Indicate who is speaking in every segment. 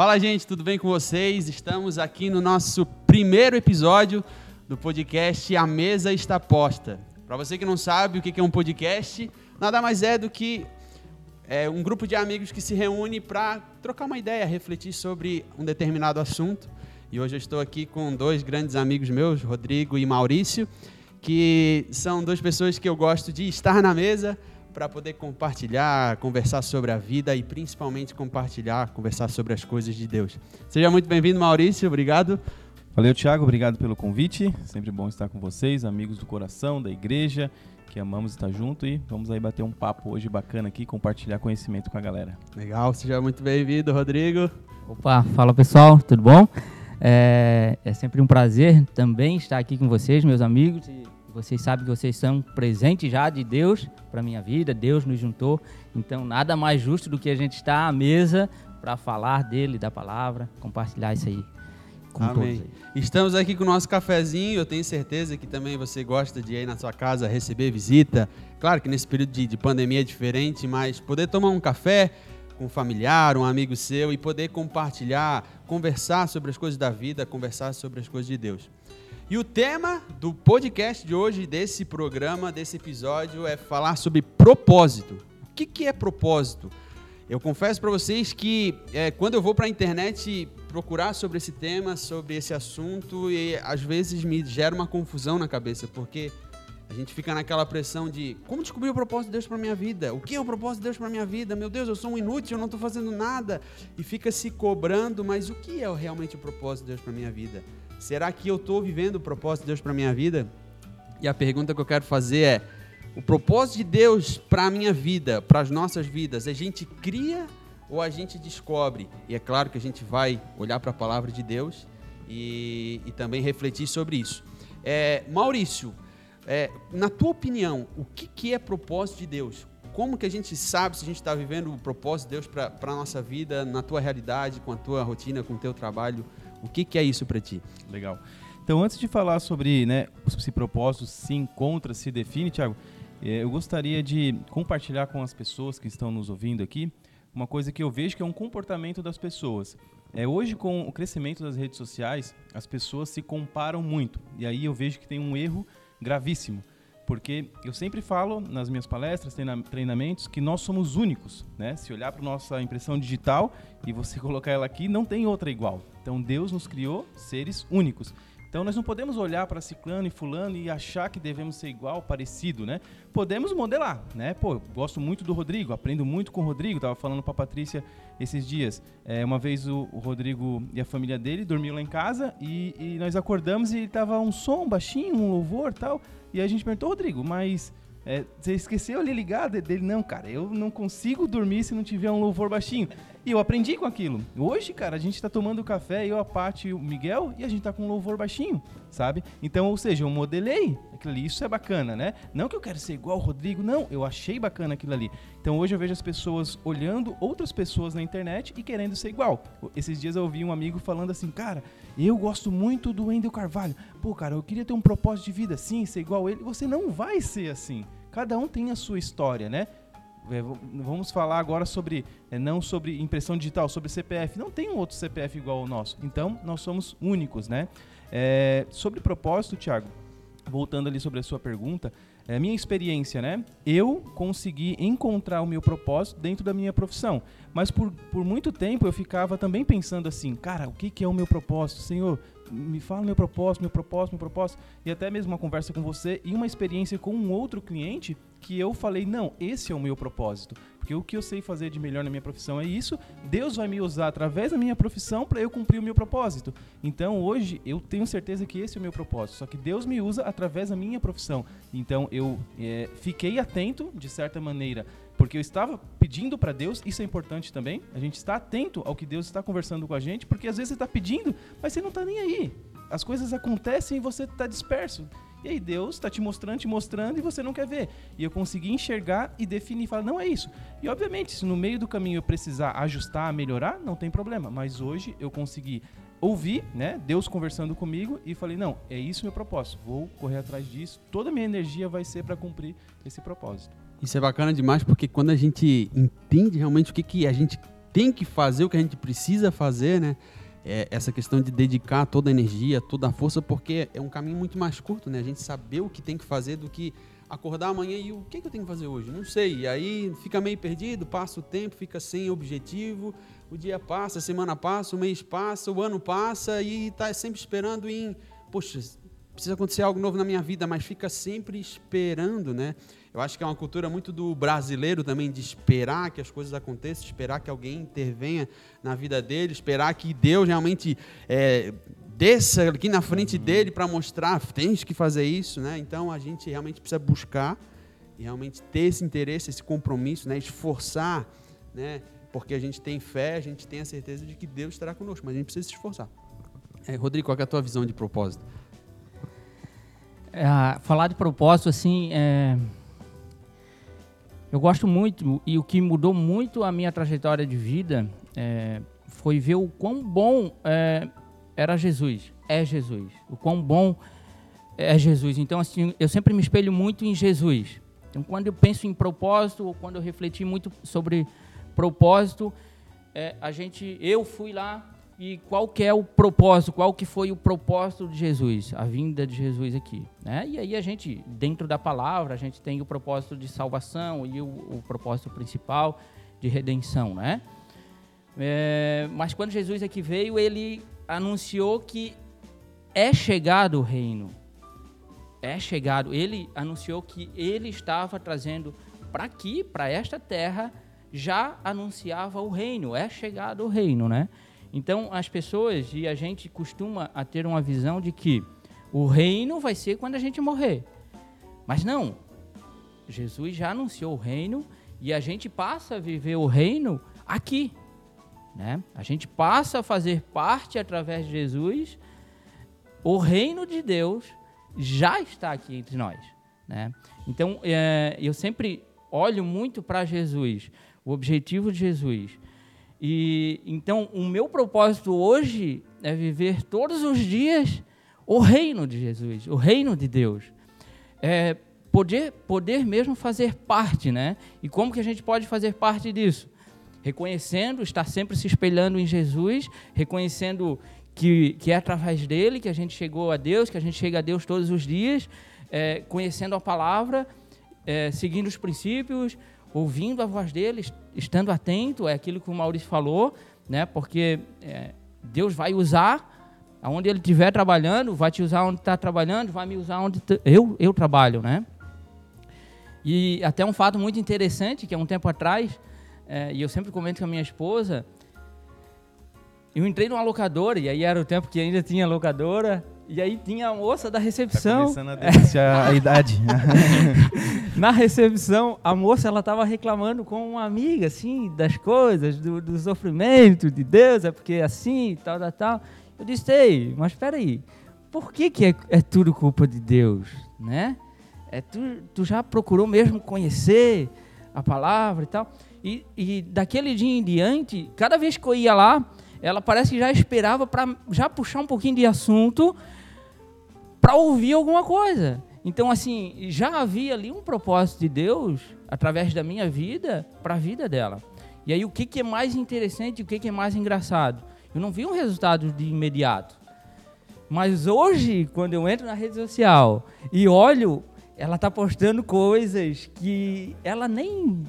Speaker 1: Fala, gente, tudo bem com vocês? Estamos aqui no nosso primeiro episódio do podcast A Mesa Está Posta. Para você que não sabe o que é um podcast, nada mais é do que é, um grupo de amigos que se reúne para trocar uma ideia, refletir sobre um determinado assunto. E hoje eu estou aqui com dois grandes amigos meus, Rodrigo e Maurício, que são duas pessoas que eu gosto de estar na mesa para poder compartilhar, conversar sobre a vida e principalmente compartilhar, conversar sobre as coisas de Deus. Seja muito bem-vindo, Maurício, obrigado.
Speaker 2: Valeu, Thiago, obrigado pelo convite. Sempre bom estar com vocês, amigos do coração, da igreja, que amamos estar junto e vamos aí bater um papo hoje bacana aqui, compartilhar conhecimento com a galera.
Speaker 1: Legal, seja muito bem-vindo, Rodrigo.
Speaker 3: Opa, fala pessoal, tudo bom? É, é sempre um prazer também estar aqui com vocês, meus amigos, e vocês sabem que vocês são presente já de Deus para minha vida, Deus nos juntou. Então, nada mais justo do que a gente estar à mesa para falar dele, da palavra, compartilhar isso aí com
Speaker 1: Amém. Estamos aqui com o nosso cafezinho. Eu tenho certeza que também você gosta de ir na sua casa receber visita. Claro que nesse período de, de pandemia é diferente, mas poder tomar um café com um familiar, um amigo seu e poder compartilhar, conversar sobre as coisas da vida, conversar sobre as coisas de Deus. E o tema do podcast de hoje, desse programa, desse episódio, é falar sobre propósito. O que, que é propósito? Eu confesso para vocês que é, quando eu vou para a internet procurar sobre esse tema, sobre esse assunto, e às vezes me gera uma confusão na cabeça, porque a gente fica naquela pressão de como descobrir o propósito de Deus para minha vida? O que é o propósito de Deus para minha vida? Meu Deus, eu sou um inútil, eu não estou fazendo nada. E fica se cobrando, mas o que é realmente o propósito de Deus para minha vida? Será que eu estou vivendo o propósito de Deus para minha vida? E a pergunta que eu quero fazer é: o propósito de Deus para a minha vida, para as nossas vidas, a gente cria ou a gente descobre? E é claro que a gente vai olhar para a palavra de Deus e, e também refletir sobre isso. É, Maurício, é, na tua opinião, o que, que é propósito de Deus? Como que a gente sabe se a gente está vivendo o propósito de Deus para a nossa vida, na tua realidade, com a tua rotina, com o teu trabalho? O que, que é isso para ti?
Speaker 2: Legal. Então, antes de falar sobre né, se propósito se encontra, se define, Thiago, eu gostaria de compartilhar com as pessoas que estão nos ouvindo aqui uma coisa que eu vejo que é um comportamento das pessoas. É, hoje, com o crescimento das redes sociais, as pessoas se comparam muito. E aí eu vejo que tem um erro gravíssimo. Porque eu sempre falo nas minhas palestras, treinamentos, que nós somos únicos. Né? Se olhar para nossa impressão digital e você colocar ela aqui, não tem outra igual. Então Deus nos criou seres únicos. Então nós não podemos olhar para ciclano e fulano e achar que devemos ser igual, parecido, né? Podemos modelar, né? Pô, gosto muito do Rodrigo, aprendo muito com o Rodrigo. Tava falando para a Patrícia esses dias. É, uma vez o, o, Rodrigo e a família dele dormiam lá em casa e, e nós acordamos e tava um som baixinho, um louvor, tal. E a gente perguntou, Rodrigo, mas é, você esqueceu ali ligado dele? Não, cara, eu não consigo dormir se não tiver um louvor baixinho. E eu aprendi com aquilo. Hoje, cara, a gente tá tomando café, eu, a Paty e o Miguel, e a gente tá com um louvor baixinho, sabe? Então, ou seja, eu modelei aquilo ali. Isso é bacana, né? Não que eu quero ser igual o Rodrigo, não. Eu achei bacana aquilo ali. Então, hoje eu vejo as pessoas olhando outras pessoas na internet e querendo ser igual. Esses dias eu ouvi um amigo falando assim, cara, eu gosto muito do Wendel Carvalho. Pô, cara, eu queria ter um propósito de vida assim, ser igual ele. Você não vai ser assim. Cada um tem a sua história, né? É, vamos falar agora sobre, é, não sobre impressão digital, sobre CPF. Não tem um outro CPF igual ao nosso. Então, nós somos únicos, né? É, sobre propósito, Thiago, voltando ali sobre a sua pergunta, é minha experiência, né? Eu consegui encontrar o meu propósito dentro da minha profissão. Mas por, por muito tempo eu ficava também pensando assim, cara, o que, que é o meu propósito? Senhor, me fala meu propósito, meu propósito, meu propósito, e até mesmo uma conversa com você e uma experiência com um outro cliente que eu falei, não, esse é o meu propósito, porque o que eu sei fazer de melhor na minha profissão é isso, Deus vai me usar através da minha profissão para eu cumprir o meu propósito. Então hoje eu tenho certeza que esse é o meu propósito, só que Deus me usa através da minha profissão. Então eu é, fiquei atento, de certa maneira, porque eu estava pedindo para Deus, isso é importante também, a gente está atento ao que Deus está conversando com a gente, porque às vezes você está pedindo, mas você não está nem aí. As coisas acontecem e você está disperso. E aí Deus está te mostrando, te mostrando e você não quer ver. E eu consegui enxergar e definir, falar, não é isso. E obviamente, se no meio do caminho eu precisar ajustar, melhorar, não tem problema. Mas hoje eu consegui ouvir, né, Deus conversando comigo e falei, não, é isso meu propósito. Vou correr atrás disso. Toda a minha energia vai ser para cumprir esse propósito.
Speaker 1: Isso é bacana demais porque quando a gente entende realmente o que, que a gente tem que fazer, o que a gente precisa fazer, né? É essa questão de dedicar toda a energia, toda a força, porque é um caminho muito mais curto, né? A gente saber o que tem que fazer do que acordar amanhã e o que, que eu tenho que fazer hoje? Não sei. E aí fica meio perdido, passa o tempo, fica sem objetivo, o dia passa, a semana passa, o mês passa, o ano passa e está sempre esperando em, poxa, precisa acontecer algo novo na minha vida, mas fica sempre esperando, né? Eu acho que é uma cultura muito do brasileiro também, de esperar que as coisas aconteçam, esperar que alguém intervenha na vida dele, esperar que Deus realmente é, desça aqui na frente dele para mostrar, tens que fazer isso, né? Então a gente realmente precisa buscar e realmente ter esse interesse, esse compromisso, né? Esforçar, né? Porque a gente tem fé, a gente tem a certeza de que Deus estará conosco, mas a gente precisa se esforçar. É, Rodrigo, qual é a tua visão de propósito?
Speaker 3: É, falar de propósito, assim, é, eu gosto muito e o que mudou muito a minha trajetória de vida é, foi ver o quão bom é, era Jesus, é Jesus, o quão bom é Jesus. Então, assim, eu sempre me espelho muito em Jesus. Então, quando eu penso em propósito, ou quando eu refleti muito sobre propósito, é, a gente, eu fui lá e qual que é o propósito, qual que foi o propósito de Jesus, a vinda de Jesus aqui, né? E aí a gente, dentro da palavra, a gente tem o propósito de salvação e o, o propósito principal de redenção, né? É, mas quando Jesus aqui veio, ele anunciou que é chegado o reino, é chegado. Ele anunciou que ele estava trazendo para aqui, para esta terra, já anunciava o reino, é chegado o reino, né? Então, as pessoas e a gente costuma a ter uma visão de que o reino vai ser quando a gente morrer. Mas não. Jesus já anunciou o reino e a gente passa a viver o reino aqui. Né? A gente passa a fazer parte através de Jesus. O reino de Deus já está aqui entre nós. Né? Então, é, eu sempre olho muito para Jesus, o objetivo de Jesus e então o meu propósito hoje é viver todos os dias o reino de Jesus, o reino de Deus. É poder poder mesmo fazer parte, né? E como que a gente pode fazer parte disso? Reconhecendo, estar sempre se espelhando em Jesus, reconhecendo que, que é através dele que a gente chegou a Deus, que a gente chega a Deus todos os dias, é, conhecendo a palavra, é, seguindo os princípios, ouvindo a voz dele, estando atento, é aquilo que o Maurício falou, né? Porque é, Deus vai usar aonde ele estiver trabalhando, vai te usar onde está trabalhando, vai me usar onde eu, eu trabalho, né? E até um fato muito interessante, que há um tempo atrás, é, e eu sempre comento com a minha esposa, eu entrei numa locadora, e aí era o tempo que ainda tinha locadora, e aí tinha a moça da recepção.
Speaker 2: Tá começando a denunciar a idade.
Speaker 3: Na recepção, a moça ela estava reclamando com uma amiga, assim, das coisas, do, do sofrimento de Deus, é porque é assim, tal, tal, tal. Eu disse, ei, mas espera aí, por que, que é, é, tudo culpa de Deus, né? É, tu, tu já procurou mesmo conhecer a palavra e tal? E, e daquele dia em diante, cada vez que eu ia lá, ela parece que já esperava para já puxar um pouquinho de assunto para ouvir alguma coisa. Então, assim, já havia ali um propósito de Deus através da minha vida para a vida dela. E aí, o que, que é mais interessante, o que, que é mais engraçado? Eu não vi um resultado de imediato. Mas hoje, quando eu entro na rede social e olho, ela está postando coisas que ela nem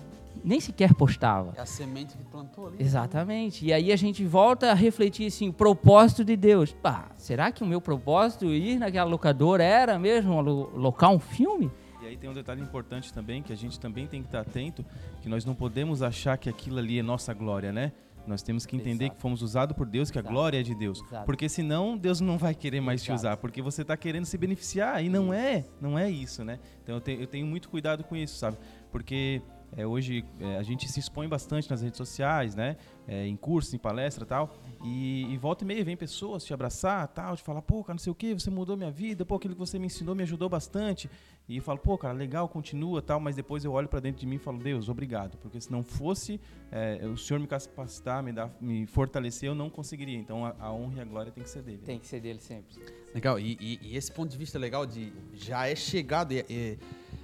Speaker 3: nem sequer postava.
Speaker 1: É a semente que plantou ali.
Speaker 3: Exatamente. E aí a gente volta a refletir assim, o propósito de Deus. Pá, será que o meu propósito ir naquela locadora era mesmo locar um filme?
Speaker 2: E aí tem um detalhe importante também, que a gente também tem que estar atento, que nós não podemos achar que aquilo ali é nossa glória, né? Nós temos que entender Exato. que fomos usados por Deus, que Exato. a glória é de Deus. Exato. Porque senão Deus não vai querer mais te usar, porque você está querendo se beneficiar e não é, não é isso, né? Então eu, te, eu tenho muito cuidado com isso, sabe? Porque é, hoje é, a gente se expõe bastante nas redes sociais, né? É, em cursos, em palestra tal. E, e, volta e meia vem pessoas te abraçar, tal, te falar, pô, cara, não sei o que, você mudou minha vida, pô, aquilo que você me ensinou me ajudou bastante. E eu falo, pô, cara, legal, continua, tal, mas depois eu olho para dentro de mim e falo, Deus, obrigado, porque se não fosse é, o Senhor me capacitar, me, dar, me fortalecer, eu não conseguiria. Então a, a, honra e a glória tem que ser dele.
Speaker 3: Tem que ser dele sempre.
Speaker 1: Legal, e, e, e esse ponto de vista legal de já é chegado, é, é,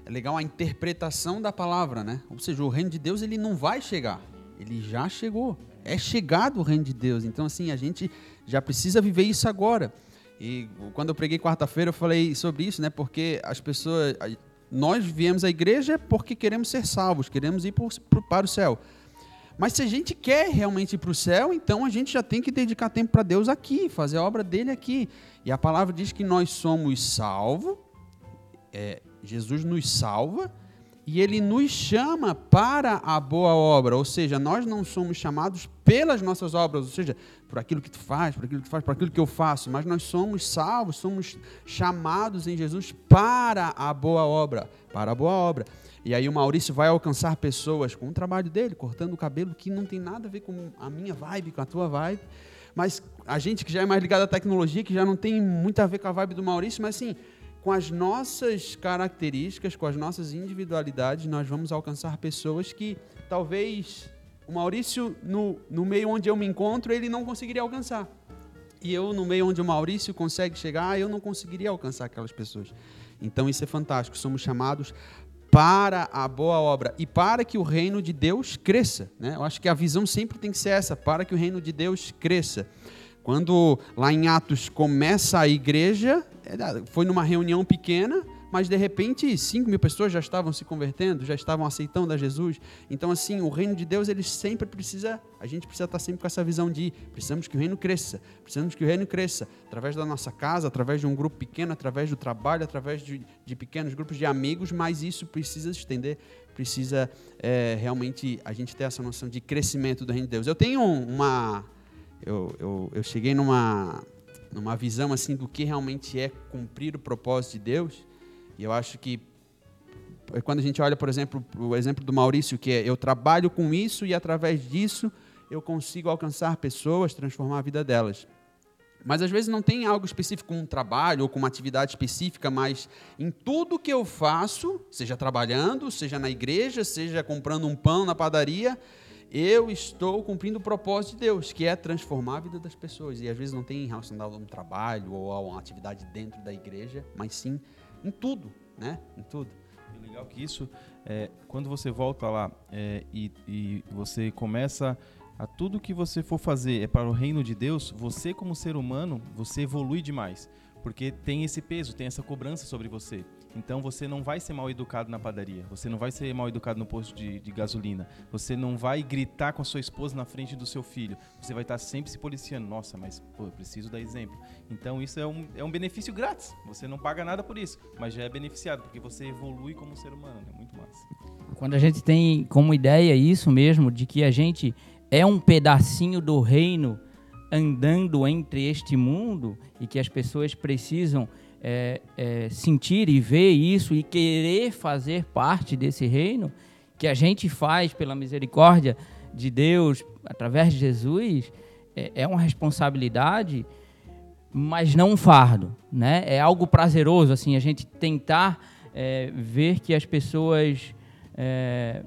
Speaker 1: é legal a interpretação da palavra, né? Ou seja, o reino de Deus ele não vai chegar, ele já chegou é chegado o reino de Deus. Então, assim, a gente já precisa viver isso agora. E quando eu preguei quarta-feira, eu falei sobre isso, né? Porque as pessoas. Nós viemos à igreja porque queremos ser salvos, queremos ir para o céu. Mas se a gente quer realmente ir para o céu, então a gente já tem que dedicar tempo para Deus aqui, fazer a obra dele aqui. E a palavra diz que nós somos salvos, é, Jesus nos salva e ele nos chama para a boa obra, ou seja, nós não somos chamados pelas nossas obras, ou seja, por aquilo que tu faz, por aquilo que tu faz, por aquilo que eu faço, mas nós somos salvos, somos chamados em Jesus para a boa obra, para a boa obra. E aí o Maurício vai alcançar pessoas com o trabalho dele, cortando o cabelo, que não tem nada a ver com a minha vibe, com a tua vibe, mas a gente que já é mais ligado à tecnologia, que já não tem muito a ver com a vibe do Maurício, mas assim, com as nossas características, com as nossas individualidades, nós vamos alcançar pessoas que talvez o Maurício, no, no meio onde eu me encontro, ele não conseguiria alcançar. E eu, no meio onde o Maurício consegue chegar, eu não conseguiria alcançar aquelas pessoas. Então isso é fantástico. Somos chamados para a boa obra e para que o reino de Deus cresça. Né? Eu acho que a visão sempre tem que ser essa, para que o reino de Deus cresça. Quando lá em Atos começa a igreja, é, foi numa reunião pequena, mas de repente 5 mil pessoas já estavam se convertendo, já estavam aceitando a Jesus. Então, assim, o reino de Deus, ele sempre precisa, a gente precisa estar sempre com essa visão de precisamos que o reino cresça, precisamos que o reino cresça, através da nossa casa, através de um grupo pequeno, através do trabalho, através de, de pequenos grupos de amigos, mas isso precisa se estender, precisa é, realmente a gente ter essa noção de crescimento do reino de Deus. Eu tenho uma eu, eu, eu cheguei numa, numa visão assim do que realmente é cumprir o propósito de Deus. E eu acho que é quando a gente olha, por exemplo, o exemplo do Maurício, que é eu trabalho com isso e através disso eu consigo alcançar pessoas, transformar a vida delas. Mas às vezes não tem algo específico um trabalho ou com uma atividade específica, mas em tudo que eu faço, seja trabalhando, seja na igreja, seja comprando um pão na padaria, eu estou cumprindo o propósito de Deus, que é transformar a vida das pessoas. E às vezes não tem relacionado a um trabalho ou a uma atividade dentro da igreja, mas sim em tudo, né? Em tudo.
Speaker 2: E legal que isso, é, quando você volta lá é, e, e você começa a tudo que você for fazer é para o reino de Deus, você como ser humano, você evolui demais, porque tem esse peso, tem essa cobrança sobre você. Então você não vai ser mal educado na padaria, você não vai ser mal educado no posto de, de, gasolina, você não vai gritar com a sua esposa na frente do seu filho, você vai estar sempre se policiando. Nossa, mas pô, eu preciso dar exemplo. Então isso é um, é um benefício grátis, você não paga nada por isso, mas já é beneficiado, porque você evolui como ser humano, é muito massa.
Speaker 3: Quando a gente tem como ideia isso mesmo, de que a gente é um pedacinho do reino andando entre este mundo e que as pessoas precisam é, é, sentir e ver isso e querer fazer parte desse reino que a gente faz pela misericórdia de Deus através de Jesus é, é uma responsabilidade, mas não um fardo, né? É algo prazeroso assim a gente tentar é, ver que as pessoas é,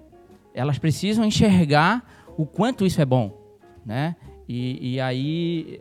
Speaker 3: elas precisam enxergar o quanto isso é bom, né? E, e aí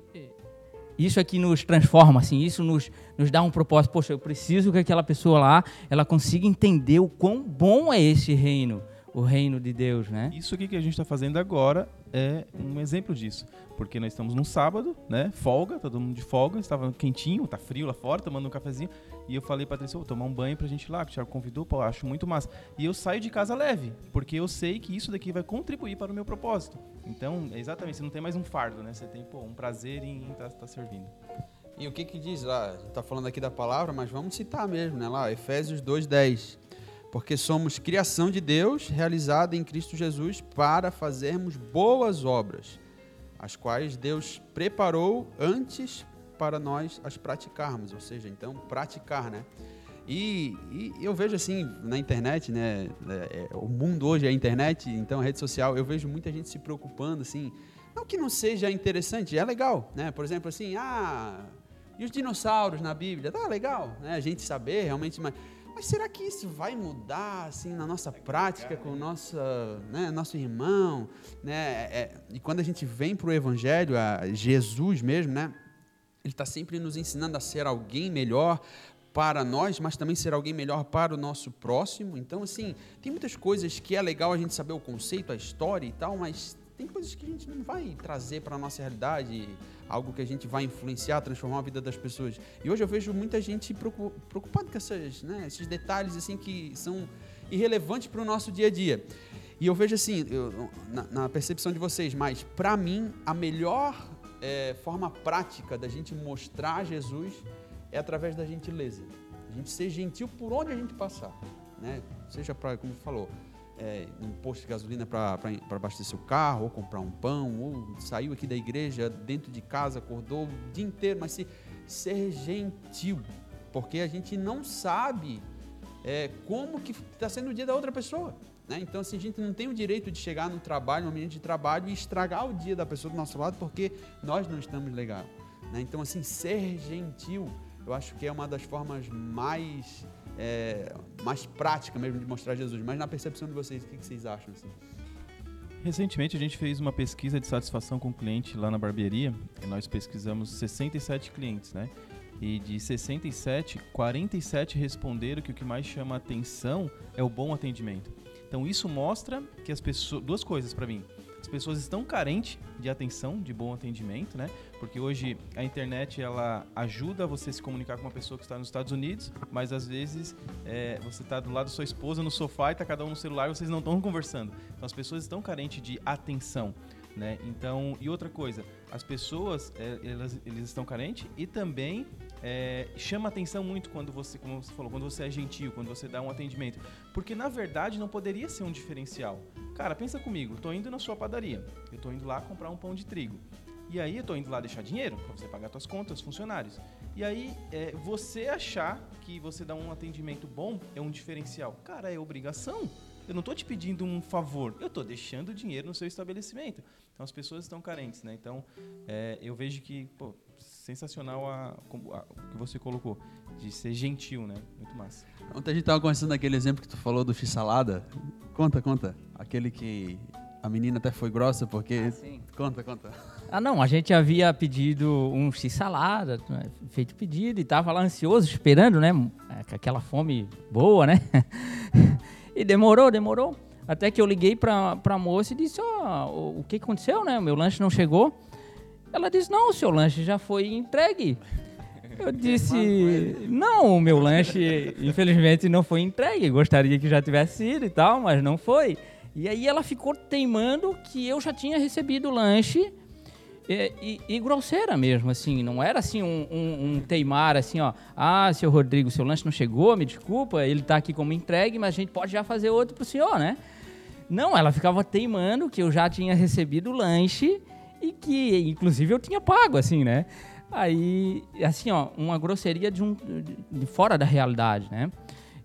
Speaker 3: isso aqui nos transforma, assim, isso nos, nos dá um propósito. Poxa, eu preciso que aquela pessoa lá, ela consiga entender o quão bom é esse reino, o reino de Deus, né?
Speaker 2: Isso aqui que a gente está fazendo agora é um exemplo disso, porque nós estamos num sábado, né, folga, todo mundo de folga, estava quentinho, tá frio lá fora, tomando um cafezinho, e eu falei, Patrícia, vou tomar um banho pra gente ir lá, que o Thiago convidou, pô, acho muito massa. E eu saio de casa leve, porque eu sei que isso daqui vai contribuir para o meu propósito. Então, exatamente, você não tem mais um fardo, né? Você tem, pô, um prazer em estar tá, tá servindo.
Speaker 1: E o que que diz lá? Tá falando aqui da palavra, mas vamos citar mesmo, né? Lá, Efésios 2:10. Porque somos criação de Deus, realizada em Cristo Jesus para fazermos boas obras, as quais Deus preparou antes para nós as praticarmos, ou seja, então praticar, né? E, e eu vejo assim na internet, né? É, é, o mundo hoje é a internet, então a rede social. Eu vejo muita gente se preocupando assim, não que não seja interessante, é legal, né? Por exemplo, assim, ah, e os dinossauros na Bíblia, tá legal, né? A gente saber realmente, mas, mas será que isso vai mudar assim na nossa prática com o nosso, né, nosso irmão, né? É, e quando a gente vem para o Evangelho, a Jesus mesmo, né? Ele está sempre nos ensinando a ser alguém melhor para nós, mas também ser alguém melhor para o nosso próximo. Então, assim, tem muitas coisas que é legal a gente saber o conceito, a história e tal, mas tem coisas que a gente não vai trazer para a nossa realidade, algo que a gente vai influenciar, transformar a vida das pessoas. E hoje eu vejo muita gente preocupada com essas, né, esses detalhes assim que são irrelevantes para o nosso dia a dia. E eu vejo assim, eu, na, na, percepção de vocês, mas para mim a melhor é, forma prática da gente mostrar Jesus é através da gentileza. A gente ser gentil por onde a gente passar, né? Seja para, como falou, é, um posto de gasolina para abastecer o carro, ou comprar um pão, ou saiu aqui da igreja, dentro de casa, acordou o dia inteiro, mas se, ser gentil, porque a gente não sabe é, como que está sendo o dia da outra pessoa. Né? Então, assim, a gente não tem o direito de chegar no trabalho, no ambiente de trabalho e estragar o dia da pessoa do nosso lado porque nós não estamos legal. Né? Então, assim, ser gentil, eu acho que é uma das formas mais é, mais prática mesmo de mostrar Jesus. Mas na percepção de vocês, o que, vocês acham? Assim?
Speaker 2: Recentemente a gente fez uma pesquisa de satisfação com o cliente lá na barbearia nós pesquisamos 67 clientes, né? E de 67, 47 responderam que o que mais chama atenção é o bom atendimento. Então isso mostra que as pessoas, duas coisas para mim pessoas estão carentes de atenção, de bom atendimento, né? Porque hoje a internet ela ajuda você a se comunicar com uma pessoa que está nos Estados Unidos, mas às vezes é, você está do lado da sua esposa no sofá e está cada um no celular e vocês não estão conversando. Então as pessoas estão carentes de atenção. Né? Então, e outra coisa, as pessoas, é, elas, eles estão carentes e também é, chama atenção muito quando você, como você falou, quando você é gentil, quando você dá um atendimento. Porque na verdade não poderia ser um diferencial. Cara, pensa comigo, eu tô indo na sua padaria, eu tô indo lá comprar um pão de trigo. E aí eu tô indo lá deixar dinheiro para você pagar suas contas, funcionários. E aí é, você achar que você dá um atendimento bom é um diferencial. Cara, é obrigação. Eu não estou te pedindo um favor, eu estou deixando dinheiro no seu estabelecimento. Então as pessoas estão carentes, né? Então é, eu vejo que, pô, sensacional a, a, o que você colocou, de ser gentil, né? Muito massa.
Speaker 1: Ontem a gente estava conversando daquele exemplo que tu falou do x-salada. Conta, conta. Aquele que a menina até foi grossa porque... Ah, sim. Conta, conta.
Speaker 3: Ah, não, a gente havia pedido um x-salada, né? feito pedido, e tava lá ansioso, esperando, né? É, aquela fome boa, né? e demorou, demorou. Até que eu liguei pra, pra moça e disse, ó, oh, o que aconteceu, né? O meu lanche não chegou. Ela disse, não, o seu lanche já foi entregue. Eu disse, não, o meu lanche, infelizmente, não foi entregue. Gostaria que já tivesse sido e tal, mas não foi. E aí ela ficou teimando que eu já tinha recebido o lanche e, e, e, grosseira mesmo, assim, não era assim um, um, um, teimar assim, ó, ah, seu Rodrigo, seu lanche não chegou, me desculpa, ele tá aqui como entregue, mas a gente pode já fazer outro pro senhor, né? Não, ela ficava teimando que eu já tinha recebido o lanche e que, inclusive, eu tinha pago, assim, né? Aí, assim, ó, uma grosseria de, um, de fora da realidade, né?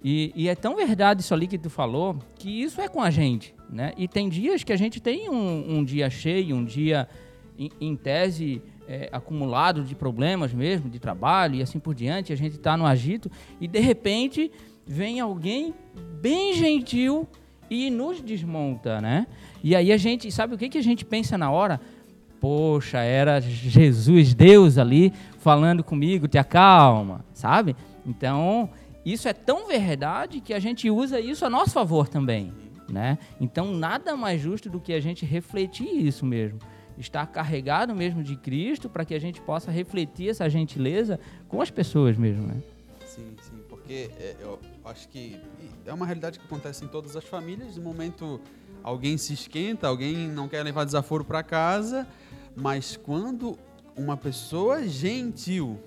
Speaker 3: E, e, é tão verdade isso ali que tu falou, que isso é com a gente, né? E tem dias que a gente tem um, um dia cheio, um dia, em, em tese, é, acumulado de problemas mesmo, de trabalho e assim por diante, a gente está no agito, e de repente vem alguém bem gentil e nos desmonta, né? E aí a gente, sabe o que, que a gente pensa na hora? Poxa, era Jesus, Deus ali falando comigo, te acalma, sabe? Então, isso é tão verdade que a gente usa isso a nosso favor também, né? Então, nada mais justo do que a gente refletir isso mesmo. Estar carregado mesmo de Cristo para que a gente possa refletir essa gentileza com as pessoas mesmo, né?
Speaker 1: Sim, sim, porque é, eu acho que é uma realidade que acontece em todas as famílias. No momento, alguém se esquenta, alguém não quer levar desaforo para casa, mas quando uma pessoa gentil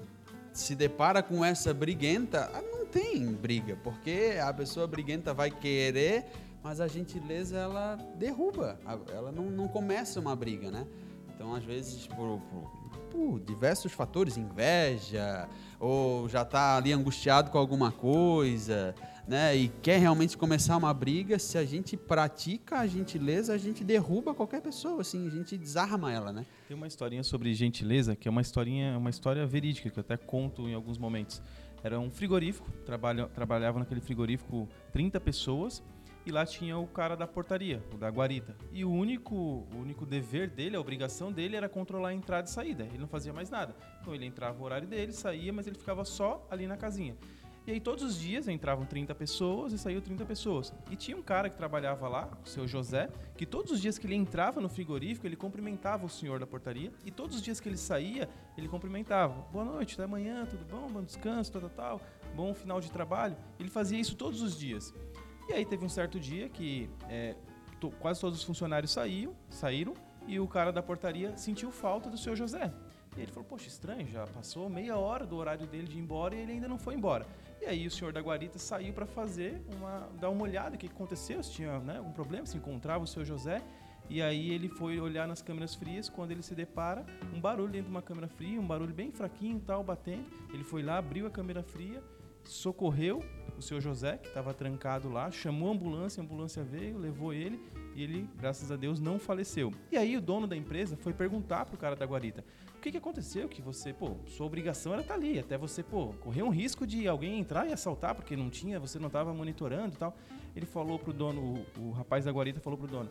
Speaker 1: se depara com essa briguenta, ah, não tem briga, porque a pessoa briguenta vai querer, mas a gentileza ela derruba, ela não, não começa uma briga, né? Então, às vezes, por, por, por diversos fatores, inveja, ou já está ali angustiado com alguma coisa, né, e quer realmente começar uma briga, se a gente pratica a gentileza, a gente derruba qualquer pessoa, assim, a gente desarma ela, né?
Speaker 2: Tem uma historinha sobre gentileza, que é uma historinha, uma história verídica, que eu até conto em alguns momentos. Era um frigorífico, trabalha, trabalhava naquele frigorífico 30 pessoas, e lá tinha o cara da portaria, o da guarita. E o único, o único dever dele, a obrigação dele era controlar a entrada e saída. Ele não fazia mais nada. Então ele entrava no horário dele, saía, mas ele ficava só ali na casinha. E aí todos os dias entravam 30 pessoas e saíam 30 pessoas. E tinha um cara que trabalhava lá, o seu José, que todos os dias que ele entrava no frigorífico, ele cumprimentava o senhor da portaria. E todos os dias que ele saía, ele cumprimentava. Boa noite, até amanhã, tudo bom? Bom descanso, tal, tal, tal. Bom final de trabalho. Ele fazia isso todos os dias. E aí teve um certo dia que é, to, quase todos os funcionários saíram, saíram e o cara da portaria sentiu falta do seu José. E ele falou, poxa, estranho, já passou meia hora do horário dele de ir embora e ele ainda não foi embora. E aí o senhor da guarita saiu para fazer uma, dar uma olhada o que aconteceu, se tinha né, algum problema, se encontrava o seu José. E aí ele foi olhar nas câmeras frias, quando ele se depara, um barulho dentro de uma câmera fria, um barulho bem fraquinho, tal, batendo. Ele foi lá, abriu a câmera fria, socorreu o seu José, que estava trancado lá, chamou a ambulância, a ambulância veio, levou ele e ele, graças a Deus, não faleceu. E aí o dono da empresa foi perguntar pro cara da guarita: "O que que aconteceu que você, pô, sua obrigação era estar tá ali, até você, pô, correu um risco de alguém entrar e assaltar porque não tinha, você não estava monitorando e tal". Ele falou pro dono, o, o rapaz da guarita falou pro dono: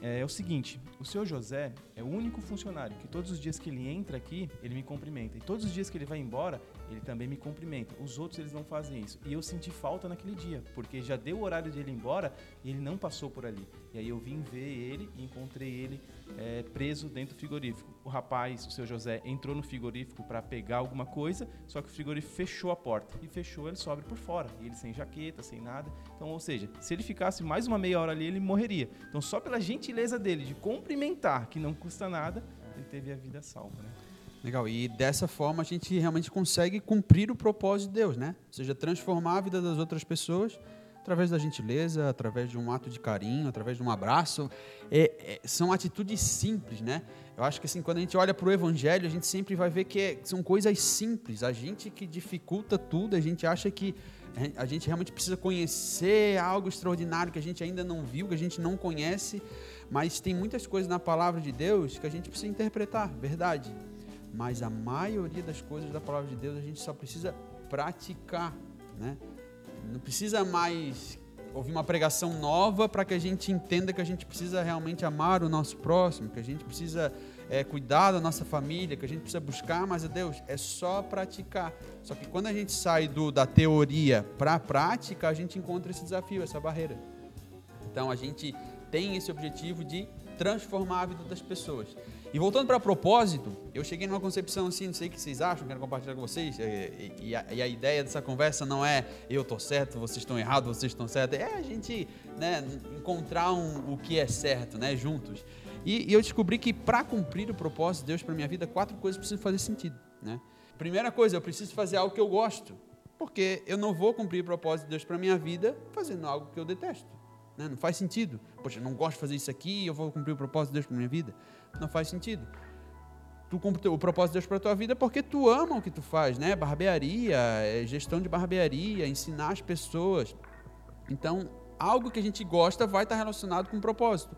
Speaker 2: é, é, o seguinte, o seu José é o único funcionário que todos os dias que ele entra aqui, ele me cumprimenta. E todos os dias que ele vai embora, ele também me cumprimenta. Os outros, eles não fazem isso. E eu senti falta naquele dia, porque já deu o horário de ele ir embora e ele não passou por ali. E aí eu vim ver ele e encontrei ele é, preso dentro do frigorífico. O rapaz, o seu José, entrou no frigorífico para pegar alguma coisa, só que o frigorífico fechou a porta. E fechou, ele sobe por fora. E ele sem jaqueta, sem nada. Então, ou seja, se ele ficasse mais uma meia hora ali, ele morreria. Então, só pela gentileza dele de cumprimentar, que não custa nada, ele teve a vida salva, né?
Speaker 1: Legal, e dessa forma a gente realmente consegue cumprir o propósito de Deus, né? Ou seja, transformar a vida das outras pessoas através da gentileza, através de um ato de carinho, através de um abraço. É, é, são atitudes simples, né? Eu acho que assim, quando a gente olha para o Evangelho, a gente sempre vai ver que é, são coisas simples. A gente que dificulta tudo, a gente acha que a gente realmente precisa conhecer algo extraordinário que a gente ainda não viu, que a gente não conhece, mas tem muitas coisas na palavra de Deus que a gente precisa interpretar, verdade. Mas a maioria das coisas da palavra de Deus a gente só precisa praticar, né? Não precisa mais ouvir uma pregação nova para que a gente entenda que a gente precisa realmente amar o nosso próximo, que a gente precisa é, cuidar da nossa família, que a gente precisa buscar, mas a Deus é só praticar. Só que quando a gente sai do, da teoria para a prática, a gente encontra esse desafio, essa barreira. Então a gente tem esse objetivo de transformar a vida das pessoas. E voltando para propósito, eu cheguei numa concepção assim, não sei o que vocês acham, quero compartilhar com vocês. E, e, a, e a, ideia dessa conversa não é eu estou certo, vocês estão errados, vocês estão certos. É a gente né, encontrar um, o que é certo, né, juntos. E, e eu descobri que para cumprir o propósito de Deus para minha vida, quatro coisas precisam fazer sentido. Né? Primeira coisa, eu preciso fazer algo que eu gosto, porque eu não vou cumprir o propósito de Deus para minha vida fazendo algo que eu detesto. Né? Não faz sentido. Poxa, eu não gosto de fazer isso aqui, eu vou cumprir o propósito de Deus para minha vida. Não faz sentido. Tu cumpre o propósito de Deus para tua vida porque tu ama o que tu faz, né? Barbearia, é, gestão de barbearia, ensinar as pessoas. Então, algo que a gente gosta vai estar relacionado com o propósito.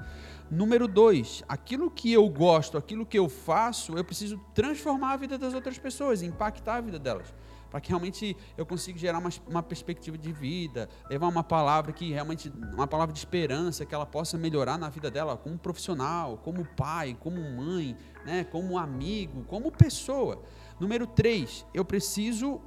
Speaker 1: Número dois, aquilo que eu gosto, aquilo que eu faço, eu preciso transformar a vida das outras pessoas, impactar a vida delas para que realmente eu consiga gerar uma, uma, perspectiva de vida, levar uma palavra que realmente, uma palavra de esperança, que ela possa melhorar na vida dela como profissional, como pai, como mãe, né, como amigo, como pessoa. Número três, eu preciso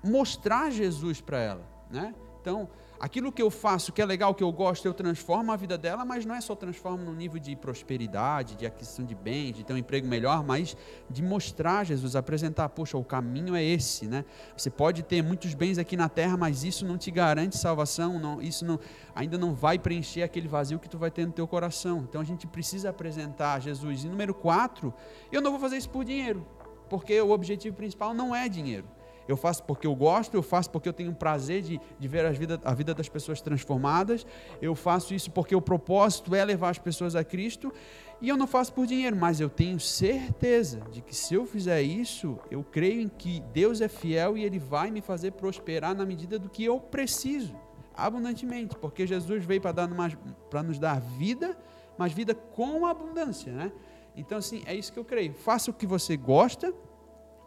Speaker 1: mostrar Jesus para ela, né? Então, aquilo que eu faço, que é legal, que eu gosto, eu transformo a vida dela, mas não é só transformo no nível de prosperidade, de aquisição de bens, de ter um emprego melhor, mas de mostrar Jesus, apresentar, poxa, o caminho é esse, né? Você pode ter muitos bens aqui na terra, mas isso não te garante salvação, não, isso não, ainda não vai preencher aquele vazio que tu vai ter no teu coração. Então a gente precisa apresentar Jesus. E número quatro, eu não vou fazer isso por dinheiro, porque o objetivo principal não é dinheiro. Eu faço porque eu gosto, eu faço porque eu tenho prazer de, de ver a vida, a vida das pessoas transformadas, eu faço isso porque o propósito é levar as pessoas a Cristo, e eu não faço por dinheiro, mas eu tenho certeza de que se eu fizer isso, eu creio em que Deus é fiel e Ele vai me fazer prosperar na medida do que eu preciso, abundantemente, porque Jesus veio para nos dar vida, mas vida com abundância, né? Então, assim, é isso que eu creio. Faça o que você gosta,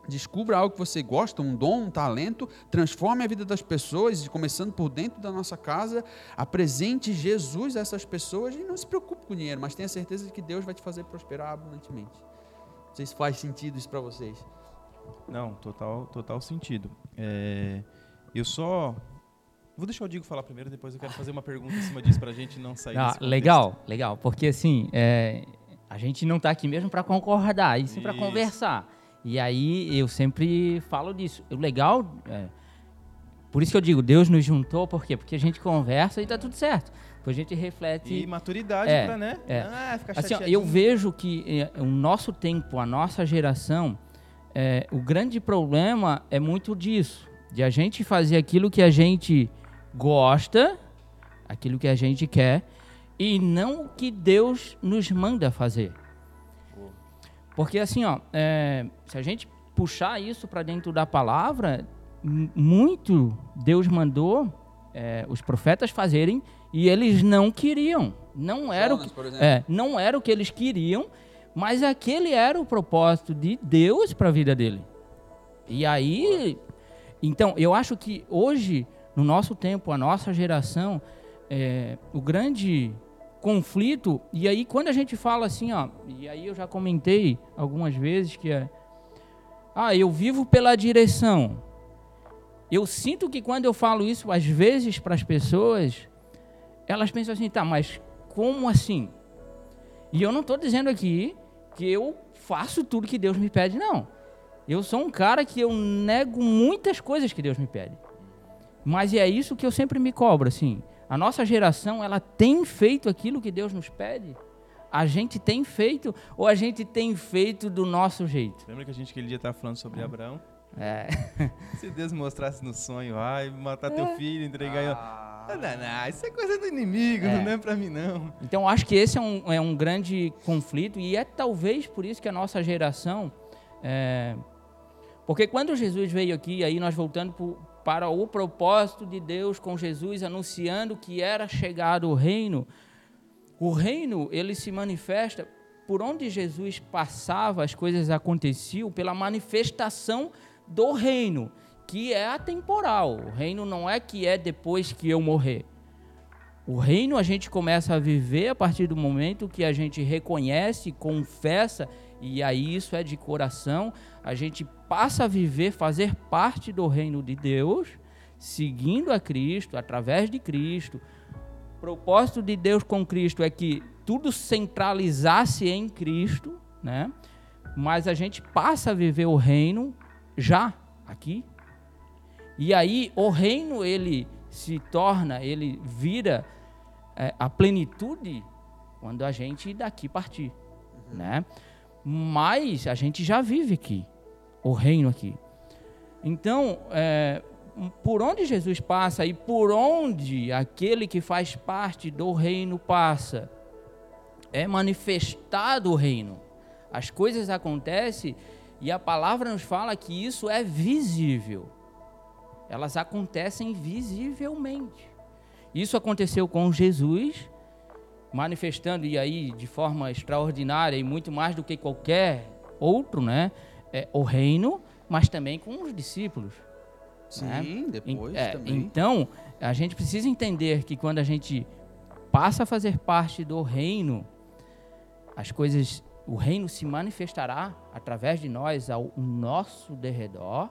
Speaker 1: Descubra algo que você gosta, um dom, um talento, transforme a vida das pessoas, começando por dentro da nossa casa, apresente Jesus a essas pessoas e não se preocupe com o dinheiro, mas tenha certeza de que Deus vai te fazer prosperar abundantemente. Não sei se faz sentido isso para vocês.
Speaker 2: Não, total, total sentido. É, Eu só. Vou deixar o Digo falar primeiro, depois eu quero fazer uma pergunta em cima disso pra gente não sair
Speaker 3: Ah,
Speaker 2: desse contexto.
Speaker 3: legal, legal. Porque assim, é, a gente não está aqui mesmo para concordar, e sim para conversar. E aí eu sempre falo disso. O legal, é, por isso que eu digo, Deus nos juntou, por quê? Porque a gente conversa e tá tudo certo. Depois a gente reflete.
Speaker 2: E maturidade
Speaker 3: É,
Speaker 2: pra, né?
Speaker 3: é.
Speaker 2: Ah, ficar
Speaker 3: Assim, ó, eu vejo que é, o nosso tempo, a nossa geração, é, o grande problema é muito disso, de a gente fazer aquilo que a gente gosta, aquilo que a gente quer, e não o que Deus nos manda fazer. Porque assim, ó, é, se a gente puxar isso para dentro da palavra, muito Deus mandou é, os profetas fazerem e eles não queriam. Não era o que,
Speaker 1: Jonas, por exemplo.
Speaker 3: é, não era o que eles queriam, mas aquele era o propósito de Deus para a vida dele. E aí, então, eu acho que hoje, no nosso tempo, a nossa geração, é, o grande conflito, e aí quando a gente fala assim, ó, e aí eu já comentei algumas vezes que é, ah, eu vivo pela direção. Eu sinto que quando eu falo isso, às vezes, para as pessoas, elas pensam assim, tá, mas como assim? E eu não estou dizendo aqui que eu faço tudo que Deus me pede, não. Eu sou um cara que eu nego muitas coisas que Deus me pede. Mas é isso que eu sempre me cobro, assim. A nossa geração, ela tem feito aquilo que Deus nos pede? A gente tem feito ou a gente tem feito do nosso jeito?
Speaker 2: Lembra que a gente aquele dia tava falando sobre Abraão?
Speaker 3: É.
Speaker 2: Se Deus mostrasse no sonho, ai, matar teu filho, entregar. Ah, não, não, isso é coisa do inimigo,
Speaker 3: É.
Speaker 2: não é pra mim, não.
Speaker 3: Então, eu acho que esse é um, é um grande conflito e é talvez por isso que a nossa geração. é, Porque quando Jesus veio aqui, aí nós voltando para o propósito de Deus com Jesus, anunciando que era chegado o reino, o reino ele se manifesta por onde Jesus passava, as coisas aconteciam pela manifestação do reino, que é atemporal. O reino não é que é depois que eu morrer. O reino a gente começa a viver a partir do momento que a gente reconhece, confessa, e aí isso é de coração, a gente passa a viver, fazer parte do reino de Deus, seguindo a Cristo, através de Cristo. O propósito de Deus com Cristo é que tudo centralizasse em Cristo, né? Mas a gente passa a viver o reino já aqui. E aí o reino ele se torna, ele vira é, a plenitude quando a gente daqui partir, né? Mas a gente já vive aqui, o reino aqui. Então, é, por onde Jesus passa e por onde aquele que faz parte do reino passa, é manifestado o reino. As coisas acontecem e a palavra nos fala que isso é visível. Elas acontecem visivelmente. Isso aconteceu com Jesus, manifestando e aí de forma extraordinária e muito mais do que qualquer outro, né? É, o reino, mas também com os discípulos. né?
Speaker 1: Sim, depois
Speaker 3: En- é,
Speaker 1: também.
Speaker 3: Então, a gente precisa entender que quando a gente passa a fazer parte do reino, as coisas, o reino se manifestará através de nós ao nosso derredor,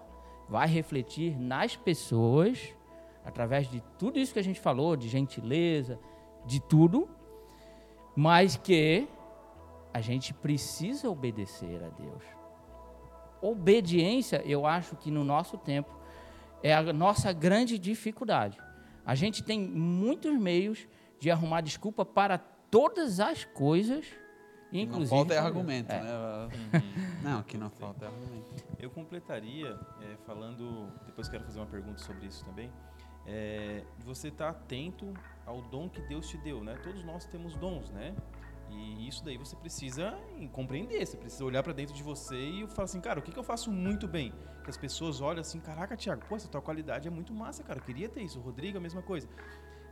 Speaker 3: vai refletir nas pessoas, através de tudo isso que a gente falou, de gentileza, de tudo, mas que a gente precisa obedecer a Deus. Obediência, eu acho que no nosso tempo é a nossa grande dificuldade. A gente tem muitos meios de arrumar desculpa para todas as coisas,
Speaker 1: não
Speaker 3: inclusive.
Speaker 1: falta é argumento.
Speaker 3: É.
Speaker 1: né? Não, que não falta é argumento.
Speaker 2: Eu completaria é, falando, depois quero fazer uma pergunta sobre isso também. É, você estar atento ao dom que Deus te deu, né? Todos nós temos dons, né? E isso daí você precisa compreender, você precisa olhar para dentro de você e falar assim, cara, o que, que eu faço muito bem? Que as pessoas olham assim, caraca, Thiago, pô, essa tua qualidade é muito massa, cara, eu queria ter isso. O Rodrigo, a mesma coisa.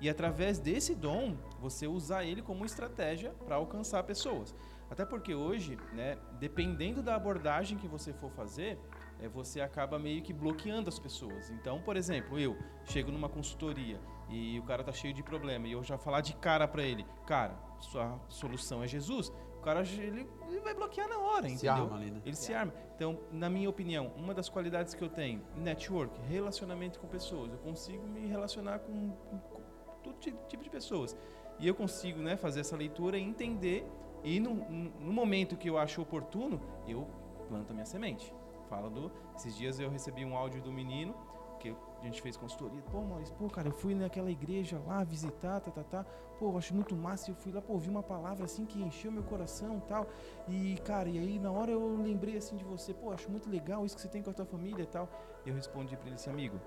Speaker 2: E através desse dom, você usar ele como estratégia para alcançar pessoas. Até porque hoje, né, dependendo da abordagem que você for fazer, é, você acaba meio que bloqueando as pessoas. Então, por exemplo, eu chego numa consultoria e o cara tá cheio de problema e eu já falar de cara para ele, cara, sua solução é Jesus. cara ele, ele vai bloquear na hora,
Speaker 1: Se
Speaker 2: entendeu?
Speaker 1: arma ali, né?
Speaker 2: Ele se arma. Então, na minha opinião, uma das qualidades que eu tenho, network, relacionamento com pessoas. Eu consigo me relacionar com, com, com todo ti- tipo de pessoas. E eu consigo né, fazer essa leitura e entender. E no, no momento que eu acho oportuno, eu planto a minha semente. Fala do. Esses dias eu recebi um áudio do menino que a gente fez consultoria. Pô, Maurício, pô, cara, eu fui naquela igreja lá visitar, tá, tá, tá. Pô, eu acho muito massa. Eu fui lá, pô, ouvi uma palavra assim que encheu meu coração tal. E, cara, e aí na hora eu lembrei assim de você, pô, acho muito legal isso que você tem com a tua família e tal. E eu respondi pra ele assim, amigo,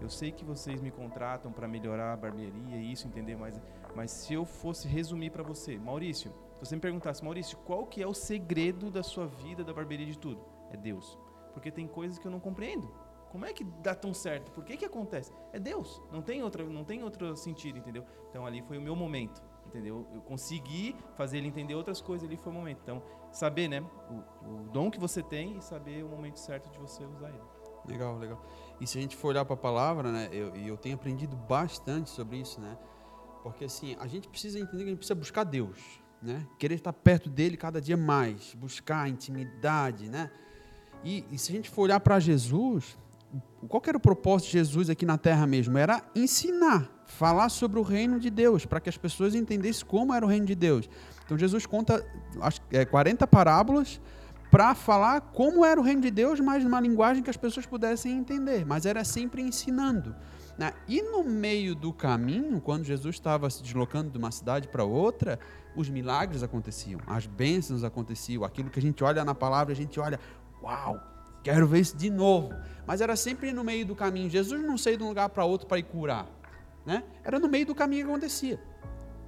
Speaker 2: eu sei que vocês me contratam para melhorar a barbearia e isso, entender mais. Mas se eu fosse resumir para você, Maurício, se você me perguntasse, Maurício, qual que é o segredo da sua vida, da barbearia de tudo? É Deus. Porque tem coisas que eu não compreendo. Como é que dá tão certo? Por que que acontece? É Deus. Não tem outra, não tem outro sentido, entendeu? Então ali foi o meu momento, entendeu? Eu consegui fazer ele entender outras coisas, ali foi o momento. Então, saber, né, o, o dom que você tem e saber o momento certo de você usar ele.
Speaker 1: Legal, legal. E se a gente for olhar para a palavra, né, eu, eu tenho aprendido bastante sobre isso, né? Porque assim, a gente precisa entender que a gente precisa buscar Deus, né? Querer estar perto dele cada dia mais, buscar intimidade, né? E, e se a gente for olhar para Jesus, qual era o propósito de Jesus aqui na terra mesmo? Era ensinar, falar sobre o reino de Deus, para que as pessoas entendessem como era o reino de Deus. Então Jesus conta acho, é, 40 parábolas para falar como era o reino de Deus, mas numa linguagem que as pessoas pudessem entender. Mas era sempre ensinando. né? E no meio do caminho, quando Jesus estava se deslocando de uma cidade para outra, os milagres aconteciam, as bênçãos aconteciam, aquilo que a gente olha na palavra, a gente olha, uau, quero ver isso de novo. Mas era sempre no meio do caminho. Jesus não saiu de um lugar para outro para ir curar. Né? Era no meio do caminho que acontecia.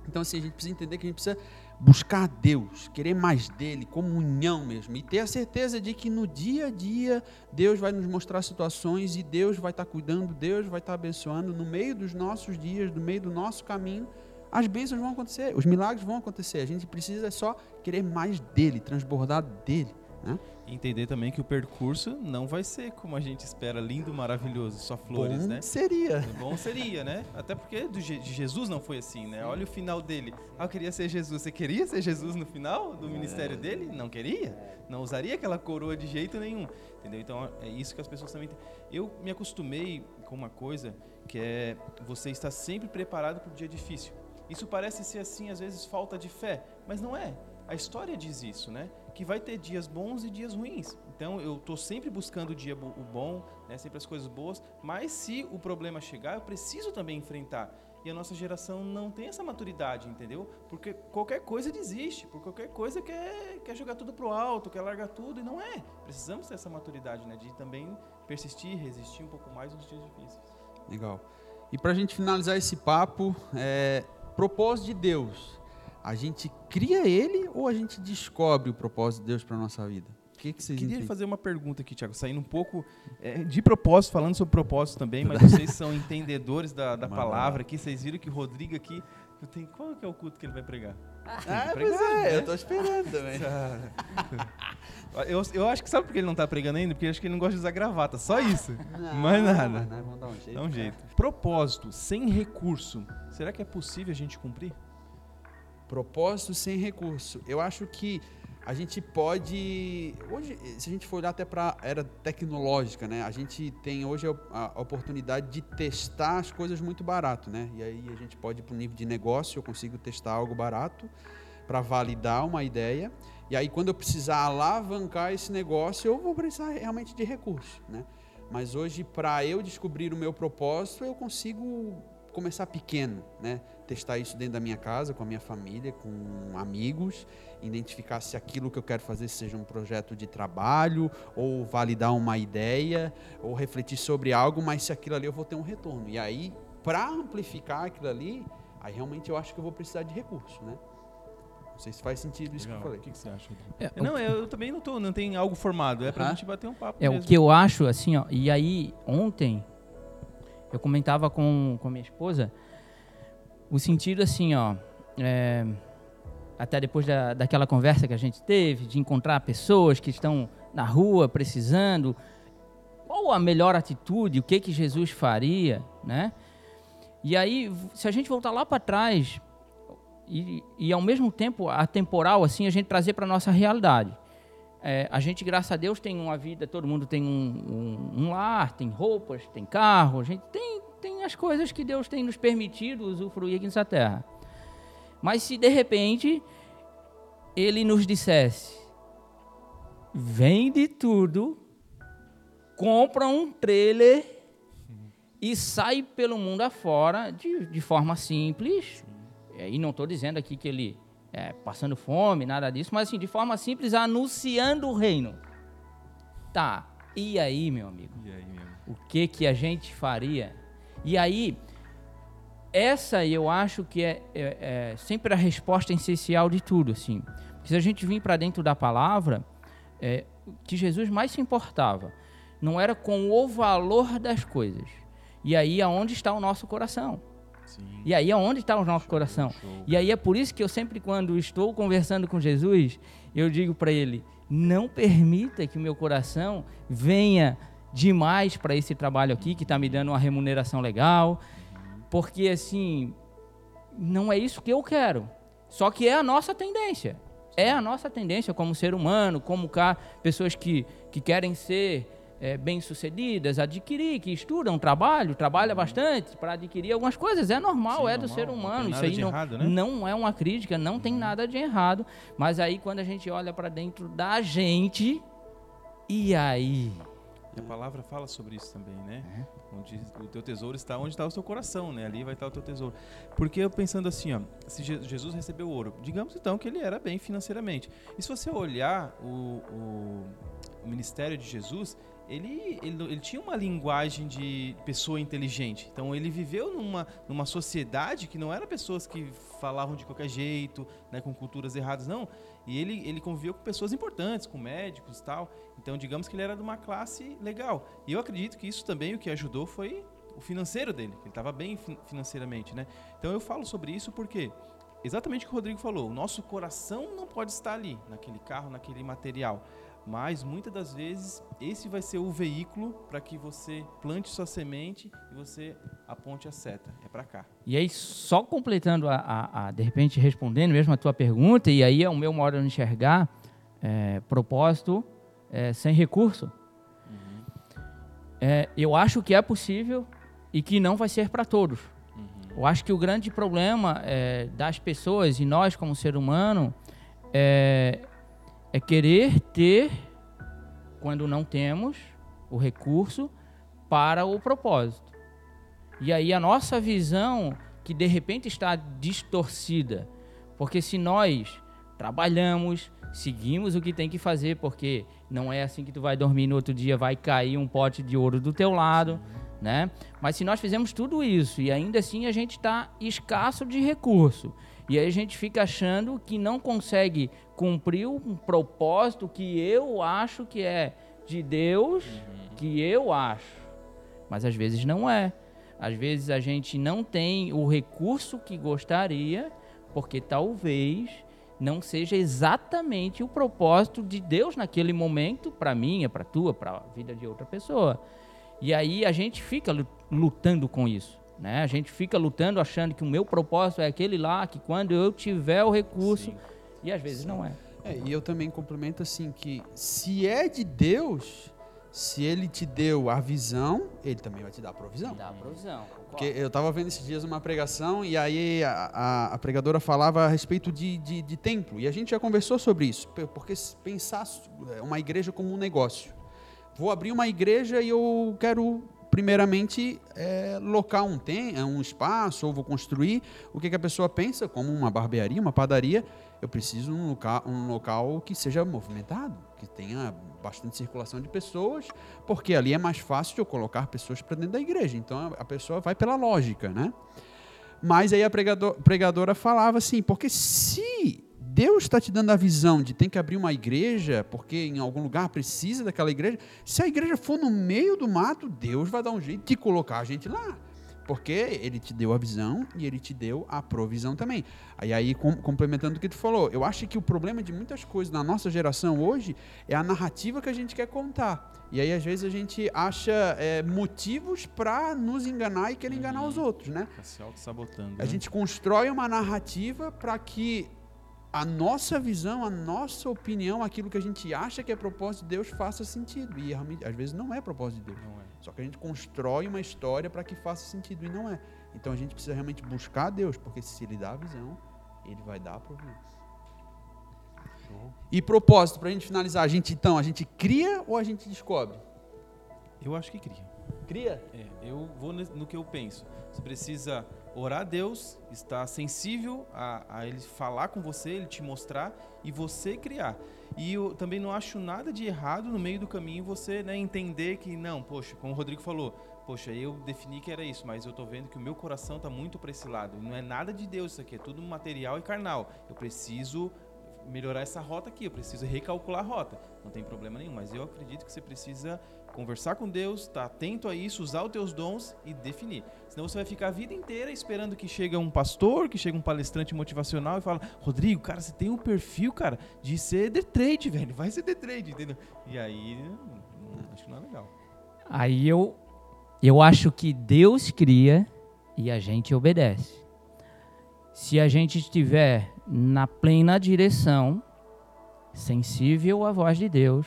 Speaker 1: Então, assim, a gente precisa entender que a gente precisa buscar Deus, querer mais dele, comunhão mesmo, e ter a certeza de que no dia a dia Deus vai nos mostrar situações e Deus vai estar cuidando, Deus vai estar abençoando no meio dos nossos dias, no meio do nosso caminho. As bênçãos vão acontecer, os milagres vão acontecer. A gente precisa só querer mais dele, transbordar dele. Né?
Speaker 2: E entender também que o percurso não vai ser como a gente espera, lindo, maravilhoso, só flores,
Speaker 1: Bom
Speaker 2: né?
Speaker 1: seria.
Speaker 2: Bom seria, né? Até porque de Jesus não foi assim, né? Olha o final dele. Ah, eu queria ser Jesus. Você queria ser Jesus no final do ministério dele? Não queria? Não usaria aquela coroa de jeito nenhum. Entendeu? Então é isso que as pessoas também têm. Eu me acostumei com uma coisa que é você estar sempre preparado para o dia difícil. Isso parece ser assim, às vezes, falta de fé, mas não é. A história diz isso, né? Que vai ter dias bons e dias ruins. Então eu estou sempre buscando o dia o bom, né? sempre as coisas boas, mas se o problema chegar, eu preciso também enfrentar. E a nossa geração não tem essa maturidade, entendeu? Porque qualquer coisa desiste, por qualquer coisa quer, quer jogar tudo pro alto, quer largar tudo, e não é. Precisamos ter essa maturidade, né? De também persistir, resistir um pouco mais nos dias difíceis.
Speaker 1: Legal. E para a gente finalizar esse papo, é, propósito de Deus. A gente cria ele ou a gente descobre o propósito de Deus para nossa vida? O que, que vocês
Speaker 2: Queria
Speaker 1: entendem?
Speaker 2: fazer uma pergunta aqui, Thiago, saindo um pouco é, de propósito, falando sobre propósito também, mas vocês são entendedores da, da palavra aqui, vocês viram que o Rodrigo aqui, eu tenho, qual que é o culto que ele vai pregar?
Speaker 1: Ah,
Speaker 2: que
Speaker 1: pois
Speaker 2: pregar,
Speaker 1: é,
Speaker 2: né?
Speaker 1: eu tô esperando também.
Speaker 2: Eu, eu acho que sabe por que ele não tá pregando ainda? Porque eu acho que ele não gosta de usar gravata, só isso. Mais nada.
Speaker 1: mas nós vamos dar um jeito.
Speaker 2: Dá um jeito. Propósito sem recurso, será que é possível a gente cumprir?
Speaker 1: Propósito sem recurso. Eu acho que a gente pode. Hoje, se a gente for olhar até para era tecnológica, né? A gente tem hoje a, a oportunidade de testar as coisas muito barato, né? E aí a gente pode ir para o nível de negócio, eu consigo testar algo barato para validar uma ideia. E aí, quando eu precisar alavancar esse negócio, eu vou precisar realmente de recurso, né? Mas hoje, para eu descobrir o meu propósito, eu consigo começar pequeno, né? Testar isso dentro da minha casa, com a minha família, com amigos, identificar se aquilo que eu quero fazer seja um projeto de trabalho, ou validar uma ideia, ou refletir sobre algo, mas se aquilo ali eu vou ter um retorno. E aí, para amplificar aquilo ali, aí realmente eu acho que eu vou precisar de recurso, né? Não sei se faz sentido isso que eu falei.
Speaker 2: O que, que você acha, Rodrigo?
Speaker 3: É,
Speaker 2: Não, eu, também não, tô, não tem algo formado, é pra
Speaker 1: Aham.
Speaker 2: gente bater um papo
Speaker 3: É, o
Speaker 2: mesmo.
Speaker 3: que eu acho, assim, ó, e aí, ontem, eu comentava com, com minha esposa, o sentido, assim, ó, é, até depois da, daquela conversa que a gente teve, de encontrar pessoas que estão na rua precisando, qual a melhor atitude, o que que Jesus faria, né? E aí, se a gente voltar lá para trás, e, e ao mesmo tempo a temporal assim a gente trazer para nossa realidade. É, a gente, graças a Deus, tem uma vida, todo mundo tem um, um, um, lar, tem roupas, tem carro, a gente tem as coisas que Deus tem nos permitido usufruir aqui nessa terra. Mas se de repente Ele nos dissesse: vende tudo, compra um trailer e sai pelo mundo afora de, de forma simples. E não estou dizendo aqui que ele é, passando fome, nada disso, mas assim, de forma simples, anunciando o reino. Tá, e aí, meu amigo?
Speaker 2: E aí, meu?
Speaker 3: O que que a gente faria? E aí, essa eu acho que é, é, é sempre a resposta essencial de tudo, assim. Porque se a gente vir para dentro da palavra, é, que Jesus mais se importava não era com o valor das coisas. E aí, aonde está o nosso coração? Sim. E aí é onde está o nosso show, coração. Show. E aí é por isso que eu sempre, quando estou conversando com Jesus, eu digo para ele: não permita que o meu coração venha demais para esse trabalho aqui, que está me dando uma remuneração legal, porque assim, não é isso que eu quero. Só que é a nossa tendência. É a nossa tendência como ser humano, como cá, pessoas que, que querem ser é, bem-sucedidas, adquirir, que estudam, trabalham, trabalham uhum. bastante para adquirir algumas coisas. É normal, Sim, é do ser humano. Isso aí não, errado, né? não é uma crítica, não uhum. tem nada de errado. Mas aí quando a gente olha para dentro da gente, e aí?
Speaker 2: A palavra fala sobre isso também, né? É. Onde o teu tesouro está, onde está o seu coração, né? Ali vai estar o teu tesouro. Porque eu pensando assim, ó, se Jesus recebeu ouro, digamos então que ele era bem financeiramente. E se você olhar o, o, o ministério de Jesus, ele, ele, ele, tinha uma linguagem de pessoa inteligente. Então ele viveu numa, numa sociedade que não era pessoas que falavam de qualquer jeito, né, com culturas erradas, não. E ele, ele conviveu com pessoas importantes, com médicos e tal. Então digamos que ele era de uma classe legal. E eu acredito que isso também o que ajudou foi o financeiro dele. Ele estava bem financeiramente, né? Então eu falo sobre isso porque exatamente o que o Rodrigo falou. O nosso coração não pode estar ali, naquele carro, naquele material mas muitas das vezes esse vai ser o veículo para que você plante sua semente e você aponte a seta. É para cá.
Speaker 3: E aí, só completando, a, a, a, de repente respondendo mesmo a tua pergunta, e aí é o meu modo de enxergar, é, propósito é, sem recurso. Uhum. É, eu acho que é possível e que não vai ser para todos. Uhum. Eu acho que o grande problema é, das pessoas e nós como ser humano é é querer ter, quando não temos, o recurso para o propósito. E aí a nossa visão, que de repente está distorcida, porque se nós trabalhamos, seguimos o que tem que fazer, porque não é assim que tu vai dormir no outro dia vai cair um pote de ouro do teu lado, né? Mas se nós fizemos tudo isso e ainda assim a gente está escasso de recurso e aí a gente fica achando que não consegue cumprir um propósito que eu acho que é de Deus, uhum. que eu acho. Mas às vezes não é. Às vezes a gente não tem o recurso que gostaria, porque talvez não seja exatamente o propósito de Deus naquele momento para mim, é para tua, para a vida de outra pessoa. E aí a gente fica lutando com isso. Né? A gente fica lutando achando que o meu propósito é aquele lá, que quando eu tiver o recurso, Sim. e às vezes Sim. não é.
Speaker 1: é. E eu também complemento assim que se é de Deus, se ele te deu a visão, ele também vai te dar a provisão.
Speaker 3: Dá a provisão.
Speaker 1: Porque eu estava vendo esses dias uma pregação e aí a, a, a pregadora falava a respeito de, de, de, templo. E a gente já conversou sobre isso. Porque pensar é, uma igreja como um negócio. Vou abrir uma igreja e eu quero primeiramente, é, locar um, tem, é, um espaço, ou vou construir. O que, que a pessoa pensa? Como uma barbearia, uma padaria, eu preciso um local, um local que seja movimentado, que tenha bastante circulação de pessoas, porque ali é mais fácil de eu colocar pessoas para dentro da igreja. Então a pessoa vai pela lógica, né? Mas aí a pregador, pregadora falava assim, porque se Deus está te dando a visão de tem que abrir uma igreja, porque em algum lugar precisa daquela igreja. Se a igreja for no meio do mato, Deus vai dar um jeito de colocar a gente lá. Porque ele te deu a visão e ele te deu a provisão também. Aí, aí com, complementando o que tu falou, eu acho que o problema de muitas coisas na nossa geração hoje é a narrativa que a gente quer contar. E aí, às vezes, a gente acha é, motivos para nos enganar e querer enganar os outros, né?
Speaker 2: Tá se auto-sabotando.
Speaker 1: A
Speaker 2: né?
Speaker 1: gente constrói uma narrativa para que a nossa visão, a nossa opinião, aquilo que a gente acha que é propósito de Deus faça sentido. E realmente, às vezes não é propósito de Deus.
Speaker 2: É.
Speaker 1: Só que a gente constrói uma história para que faça sentido e não é. Então a gente precisa realmente buscar Deus, porque se ele dá a visão, ele vai dar a provisão. E propósito, para a gente finalizar, a gente então, a gente cria ou a gente descobre?
Speaker 2: Eu acho que cria.
Speaker 1: Cria?
Speaker 2: É, eu vou no que eu penso. Você precisa orar a Deus, estar sensível a, a Ele falar com você, Ele te mostrar e você criar. E eu também não acho nada de errado no meio do caminho você né, entender que, não, poxa, como o Rodrigo falou, poxa, eu defini que era isso, mas eu tô vendo que o meu coração tá muito para esse lado. Não é nada de Deus isso aqui, é tudo material e carnal. Eu preciso melhorar essa rota aqui, eu preciso recalcular a rota. Não tem problema nenhum, mas eu acredito que você precisa conversar com Deus, estar atento a isso, usar os teus dons e definir. Senão você vai ficar a vida inteira esperando que chegue um pastor, que chegue um palestrante motivacional e fala: "Rodrigo, cara, você tem um perfil, cara, de ser day trade, velho. Vai ser day trade", entendeu? E aí, hum, acho que não é legal.
Speaker 3: Aí eu, eu acho que Deus cria e a gente obedece. Se a gente estiver na plena direção, sensível à voz de Deus,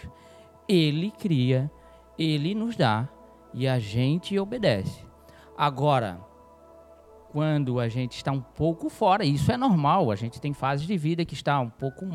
Speaker 3: Ele cria, Ele nos dá e a gente obedece. Agora, quando a gente está um pouco fora, isso é normal, a gente tem fases de vida que está um pouco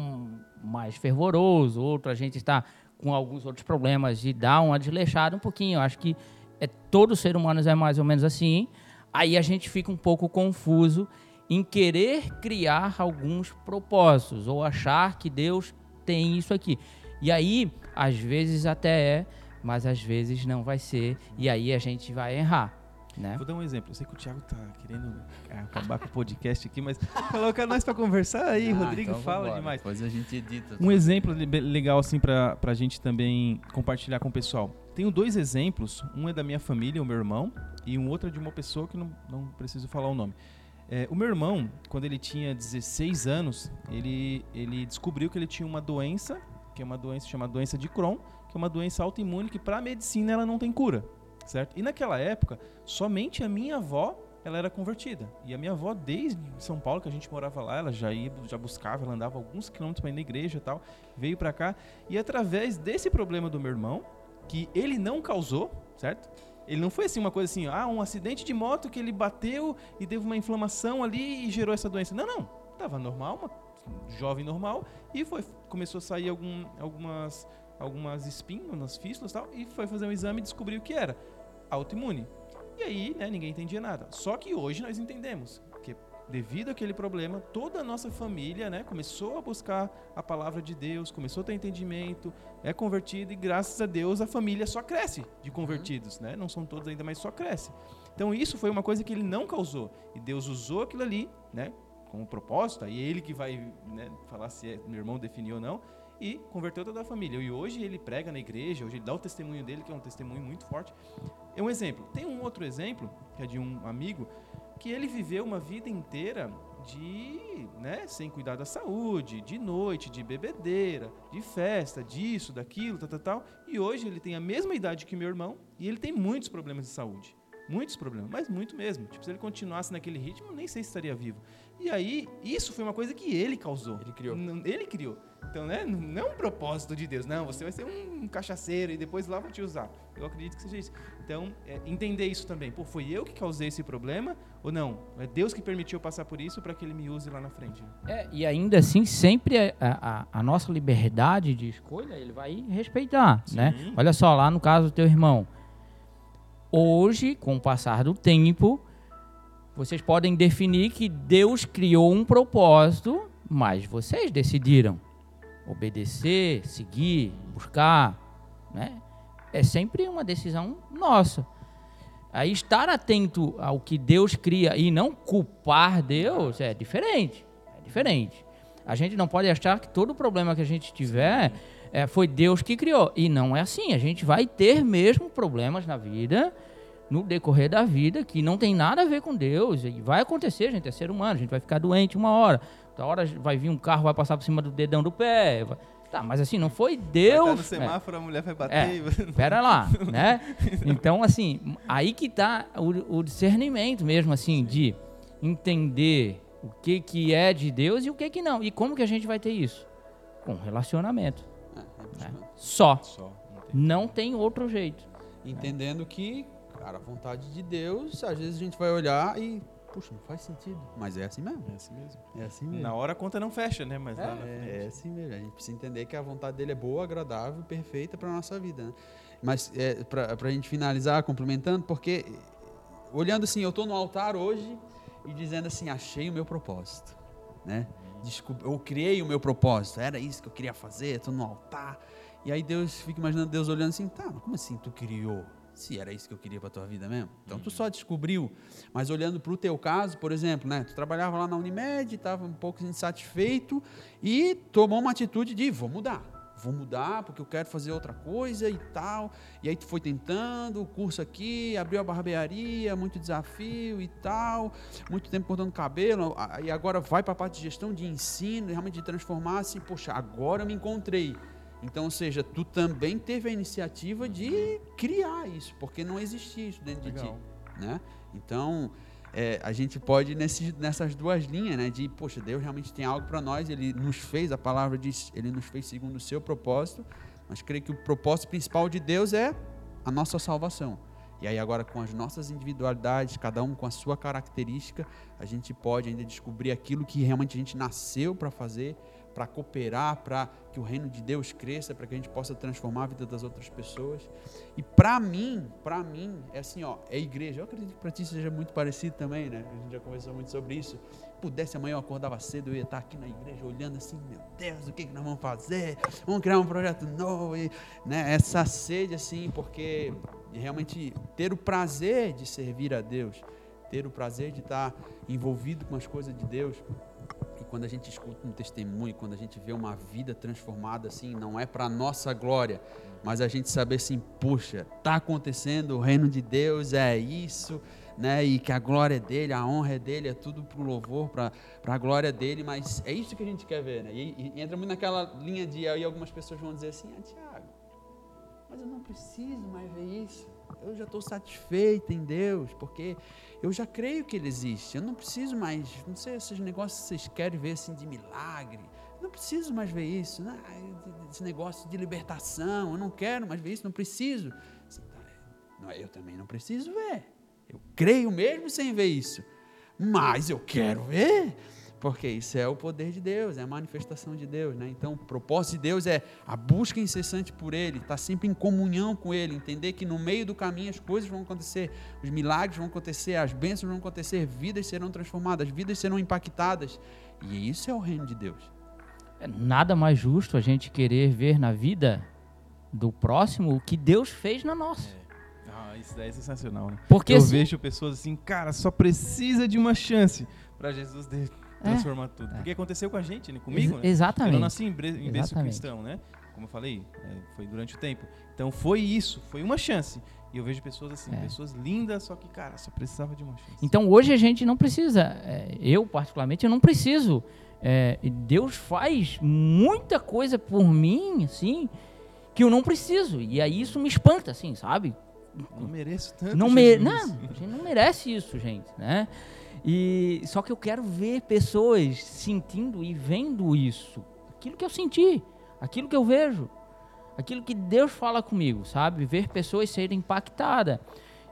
Speaker 3: mais fervoroso, outro a gente está com alguns outros problemas e dá uma desleixada um pouquinho. Eu acho que é, todo ser humano é mais ou menos assim. Aí a gente fica um pouco confuso em querer criar alguns propósitos ou achar que Deus tem isso aqui. E aí, às vezes até é, mas às vezes não vai ser. E aí a gente vai errar, né?
Speaker 2: Vou dar um exemplo. Eu sei que o Thiago tá querendo ah, acabar com o podcast aqui, mas coloca nós para conversar aí,
Speaker 1: Ah,
Speaker 2: Rodrigo
Speaker 1: então
Speaker 2: fala
Speaker 1: vambora.
Speaker 2: demais.
Speaker 1: Depois a gente edita.
Speaker 2: Um exemplo le- legal assim para a gente também compartilhar com o pessoal. Tenho dois exemplos. Um é da minha família, o meu irmão, e um outro é de uma pessoa que não, não preciso falar o nome. É, o meu irmão, quando ele tinha 16 anos, ele, ele descobriu que ele tinha uma doença, que é uma doença chamada doença de Crohn, que é uma doença autoimune que para a medicina ela não tem cura, certo? E naquela época, somente a minha avó ela era convertida. E a minha avó, desde São Paulo, que a gente morava lá, ela já ia, já buscava, ela andava alguns quilômetros para ir na igreja e tal, veio para cá. E através desse problema do meu irmão, que ele não causou, certo? Ele não foi assim uma coisa assim, ah, um acidente de moto que ele bateu e teve uma inflamação ali e gerou essa doença. Não, não. Tava normal, uma jovem normal, e foi começou a sair algum, algumas algumas espinhas nas fístulas e tal, e foi fazer um exame e descobriu que era autoimune. E aí, né, ninguém entendia nada. Só que hoje nós entendemos que devido àquele problema, toda a nossa família, né, começou a buscar a palavra de Deus, começou a ter entendimento, é convertido e graças a Deus a família só cresce de convertidos, né? Não são todos ainda, mas só cresce. Então isso foi uma coisa que ele não causou e Deus usou aquilo ali, né, como propósito. Aí ele que vai né, falar se é, meu irmão definiu ou não e converteu toda a família. E hoje ele prega na igreja, hoje ele dá o testemunho dele, que é um testemunho muito forte. É um exemplo. Tem um outro exemplo, que é de um amigo, que ele viveu uma vida inteira de, né, sem cuidar da saúde, de noite, de bebedeira, de festa, disso, daquilo, tal, tal, tal. E hoje ele tem a mesma idade que meu irmão e ele tem muitos problemas de saúde. Muitos problemas, mas muito mesmo. Tipo, se ele continuasse naquele ritmo, nem sei se estaria vivo. E aí, isso foi uma coisa que ele causou.
Speaker 1: Ele criou.
Speaker 2: Ele criou. Então, né, não é um propósito de Deus. Não, você vai ser um cachaceiro e depois lá vão te usar. Eu acredito que seja isso. Então, é, entender isso também. Pô, foi eu que causei esse problema ou não? É Deus que permitiu passar por isso para que ele me use lá na frente.
Speaker 3: É, e ainda assim, sempre a, a- a nossa liberdade de escolha, ele vai respeitar,
Speaker 2: Sim.
Speaker 3: né? Olha só, lá no caso do teu irmão. Hoje, com o passar do tempo, vocês podem definir que Deus criou um propósito, mas vocês decidiram obedecer, seguir, buscar, né? É sempre uma decisão nossa. Aí estar atento ao que Deus cria e não culpar Deus é diferente. É diferente. A gente não pode achar que todo problema que a gente tiver é, foi Deus que criou. E não é assim. A gente vai ter mesmo problemas na vida. no decorrer da vida que não tem nada a ver com Deus. E vai acontecer, gente, é ser humano, a gente vai ficar doente uma hora. Outra hora vai vir um carro, vai passar por cima do dedão do pé. vai- Tá, mas assim, não foi Deus.
Speaker 2: Vai tá no
Speaker 3: é.
Speaker 2: semáforo, a mulher vai bater.
Speaker 3: É,
Speaker 2: você-
Speaker 3: pera lá, né? Então, assim, aí que tá o, o discernimento mesmo, assim, de entender o que que é de Deus e o que que não. E como que a gente vai ter isso? Com relacionamento.
Speaker 1: É, é
Speaker 3: né? Só.
Speaker 2: Só. não tem.
Speaker 3: Não tem outro jeito.
Speaker 1: Entendendo que, cara, a vontade de Deus, às vezes a gente vai olhar e, puxa, não faz sentido. Mas é assim mesmo.
Speaker 2: É assim mesmo.
Speaker 1: É assim mesmo.
Speaker 2: Na hora a conta não fecha, né? Mas lá na
Speaker 1: É,
Speaker 2: frente.
Speaker 1: é assim mesmo. A gente precisa entender que a vontade dele é boa, agradável, perfeita para nossa vida. Né? Mas é, para a gente finalizar, complementando, porque olhando assim, eu estou no altar hoje e dizendo assim, achei o meu propósito, né? Desculpa, eu criei o meu propósito, era isso que eu queria fazer, estou no altar. E aí Deus fica imaginando Deus olhando assim, tá, mas como assim tu criou? Se era isso que eu queria para tua vida mesmo. Então tu só descobriu. Mas olhando para o teu caso, por exemplo, né? Tu trabalhava lá na Unimed, estava um pouco insatisfeito e tomou uma atitude de vou mudar. Vou mudar porque eu quero fazer outra coisa e tal. E aí tu foi tentando, o curso aqui, abriu a barbearia, muito desafio e tal, muito tempo cortando cabelo, a- e agora vai para a parte de gestão de ensino, realmente de transformar assim, poxa, agora eu me encontrei. Então, ou seja, tu também teve a iniciativa de criar isso, porque não existia isso dentro de
Speaker 2: Legal.
Speaker 1: ti, né? Então, é, a gente pode ir nesses, nessas duas linhas, né? De, poxa, Deus realmente tem algo para nós, Ele nos fez, a palavra diz, Ele nos fez segundo o seu propósito, mas creio que o propósito principal de Deus é a nossa salvação. E aí agora com as nossas individualidades, cada um com a sua característica, a gente pode ainda descobrir aquilo que realmente a gente nasceu para fazer, para cooperar, para que o reino de Deus cresça, para que a gente possa transformar a vida das outras pessoas. E para mim, para mim, é assim, ó, é igreja. Eu acredito que para ti seja muito parecido também, né? A gente já conversou muito sobre isso. Pudesse amanhã eu acordava cedo, eu ia estar aqui na igreja olhando assim, meu Deus, o que, que nós vamos fazer? Vamos criar um projeto novo, e, né? Essa sede assim, porque realmente ter o prazer de servir a Deus, ter o prazer de estar envolvido com as coisas de Deus, quando a gente escuta um testemunho, quando a gente vê uma vida transformada assim, não é para nossa glória, mas a gente saber assim, puxa, tá acontecendo, o reino de Deus é isso, né? E que a glória é dele, a honra é dele, é tudo pro louvor, para a glória dele, mas é isso que a gente quer ver, né? E, e entra muito naquela linha de aí algumas pessoas vão dizer assim, ah, Tiago, mas eu não preciso mais ver isso. Eu já estou satisfeito em Deus, porque eu já creio que Ele existe. Eu não preciso mais, não sei esses negócios que vocês querem ver assim de milagre. Eu não preciso mais ver isso. né? Esse negócio de libertação, eu não quero mais ver isso, não preciso. Tá, é, Eu também não preciso ver. Eu creio mesmo sem ver isso. Mas eu quero ver. Porque isso é o poder de Deus, é a manifestação de Deus, né? Então, o propósito de Deus é a busca incessante por Ele, estar sempre em comunhão com Ele, entender que no meio do caminho as coisas vão acontecer, os milagres vão acontecer, as bênçãos vão acontecer, vidas serão transformadas, vidas serão impactadas. E isso é o reino de Deus.
Speaker 3: É nada mais justo a gente querer ver na vida do próximo o que Deus fez na nossa.
Speaker 2: Ah, isso daí é sensacional, né?
Speaker 3: Porque
Speaker 2: eu
Speaker 3: assim-
Speaker 2: vejo pessoas assim, cara, só precisa de uma chance para Jesus de-
Speaker 3: É.
Speaker 2: transformar tudo. Porque aconteceu com a gente, né? Comigo,
Speaker 3: Ex-
Speaker 2: né?
Speaker 3: Exatamente.
Speaker 2: Eu nasci em, bre- em berço cristão, né? Como eu falei, é, foi durante o tempo. Então foi isso, foi uma chance. E eu vejo pessoas assim,
Speaker 3: É.
Speaker 2: pessoas lindas, só que, cara, só precisava de uma chance.
Speaker 3: Então hoje a gente não precisa, é, eu particularmente, eu não preciso. É, Deus faz muita coisa por mim, assim, que eu não preciso. E aí isso me espanta, assim, sabe?
Speaker 2: não mereço tanto.
Speaker 3: Não, me, não, a gente não merece isso, gente, né? E só que eu quero ver pessoas sentindo e vendo isso, aquilo que eu senti, aquilo que eu vejo, aquilo que Deus fala comigo, sabe? Ver pessoas serem impactadas.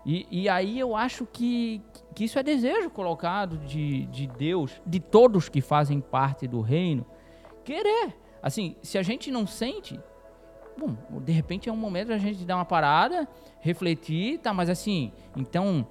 Speaker 3: E, e aí eu acho que, que isso é desejo colocado de, de Deus, de todos que fazem parte do reino, querer. Assim, se a gente não sente, bom, de repente é um momento da gente dar uma parada, refletir, tá, mas assim, então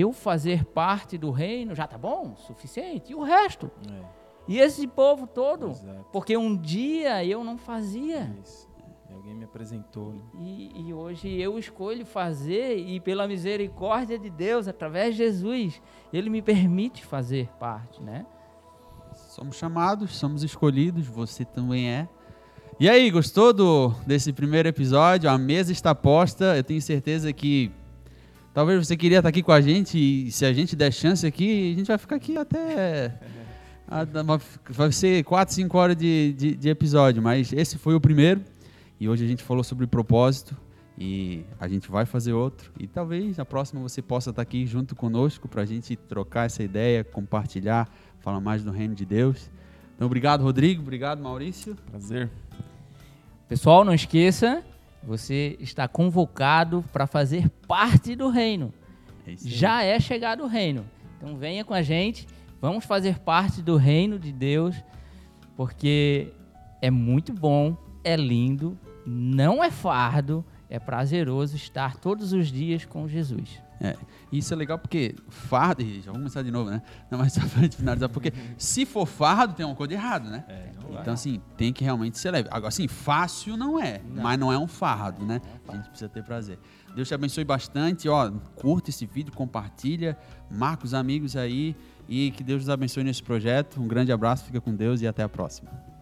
Speaker 3: eu fazer parte do reino já tá bom, suficiente, e o resto?
Speaker 2: É,
Speaker 3: E esse povo todo?
Speaker 2: exato.
Speaker 3: Porque um dia eu não fazia.
Speaker 2: Isso. E alguém me apresentou, né?
Speaker 3: E, e hoje eu escolho fazer, e pela misericórdia de Deus, através de Jesus, Ele me permite fazer parte, né?
Speaker 1: Somos chamados, somos escolhidos, você também é. E aí, gostou do, desse primeiro episódio? A mesa está posta. Eu tenho certeza que Talvez você queria estar aqui com a gente e se a gente der chance aqui, a gente vai ficar aqui até. a- Vai ser 4, 5 horas de, de, de episódio, mas esse foi o primeiro. E hoje a gente falou sobre propósito e a gente vai fazer outro. E talvez na próxima você possa estar aqui junto conosco para a gente trocar essa ideia, compartilhar, falar mais do reino de Deus. Então, obrigado, Rodrigo. Obrigado, Maurício.
Speaker 2: Prazer.
Speaker 3: Pessoal, não esqueça, você está convocado para fazer parte do reino.
Speaker 1: É.
Speaker 3: Já é chegado o reino. Então venha com a gente, vamos fazer parte do reino de Deus, porque é muito bom, é lindo, não é fardo, é prazeroso estar todos os dias com Jesus.
Speaker 1: É, isso é legal porque fardo. Ih, já vamos começar de novo, né? Não, mas só pra gente finalizar, porque se for fardo, tem uma coisa de errado, né? Então, assim, tem que realmente ser leve. Agora, assim, fácil não é, mas não é um fardo, né? A gente precisa ter prazer. Deus te abençoe bastante, ó. Curta esse vídeo, compartilha, marca os amigos aí e que Deus nos abençoe nesse projeto. Um grande abraço, fica com Deus e até a próxima.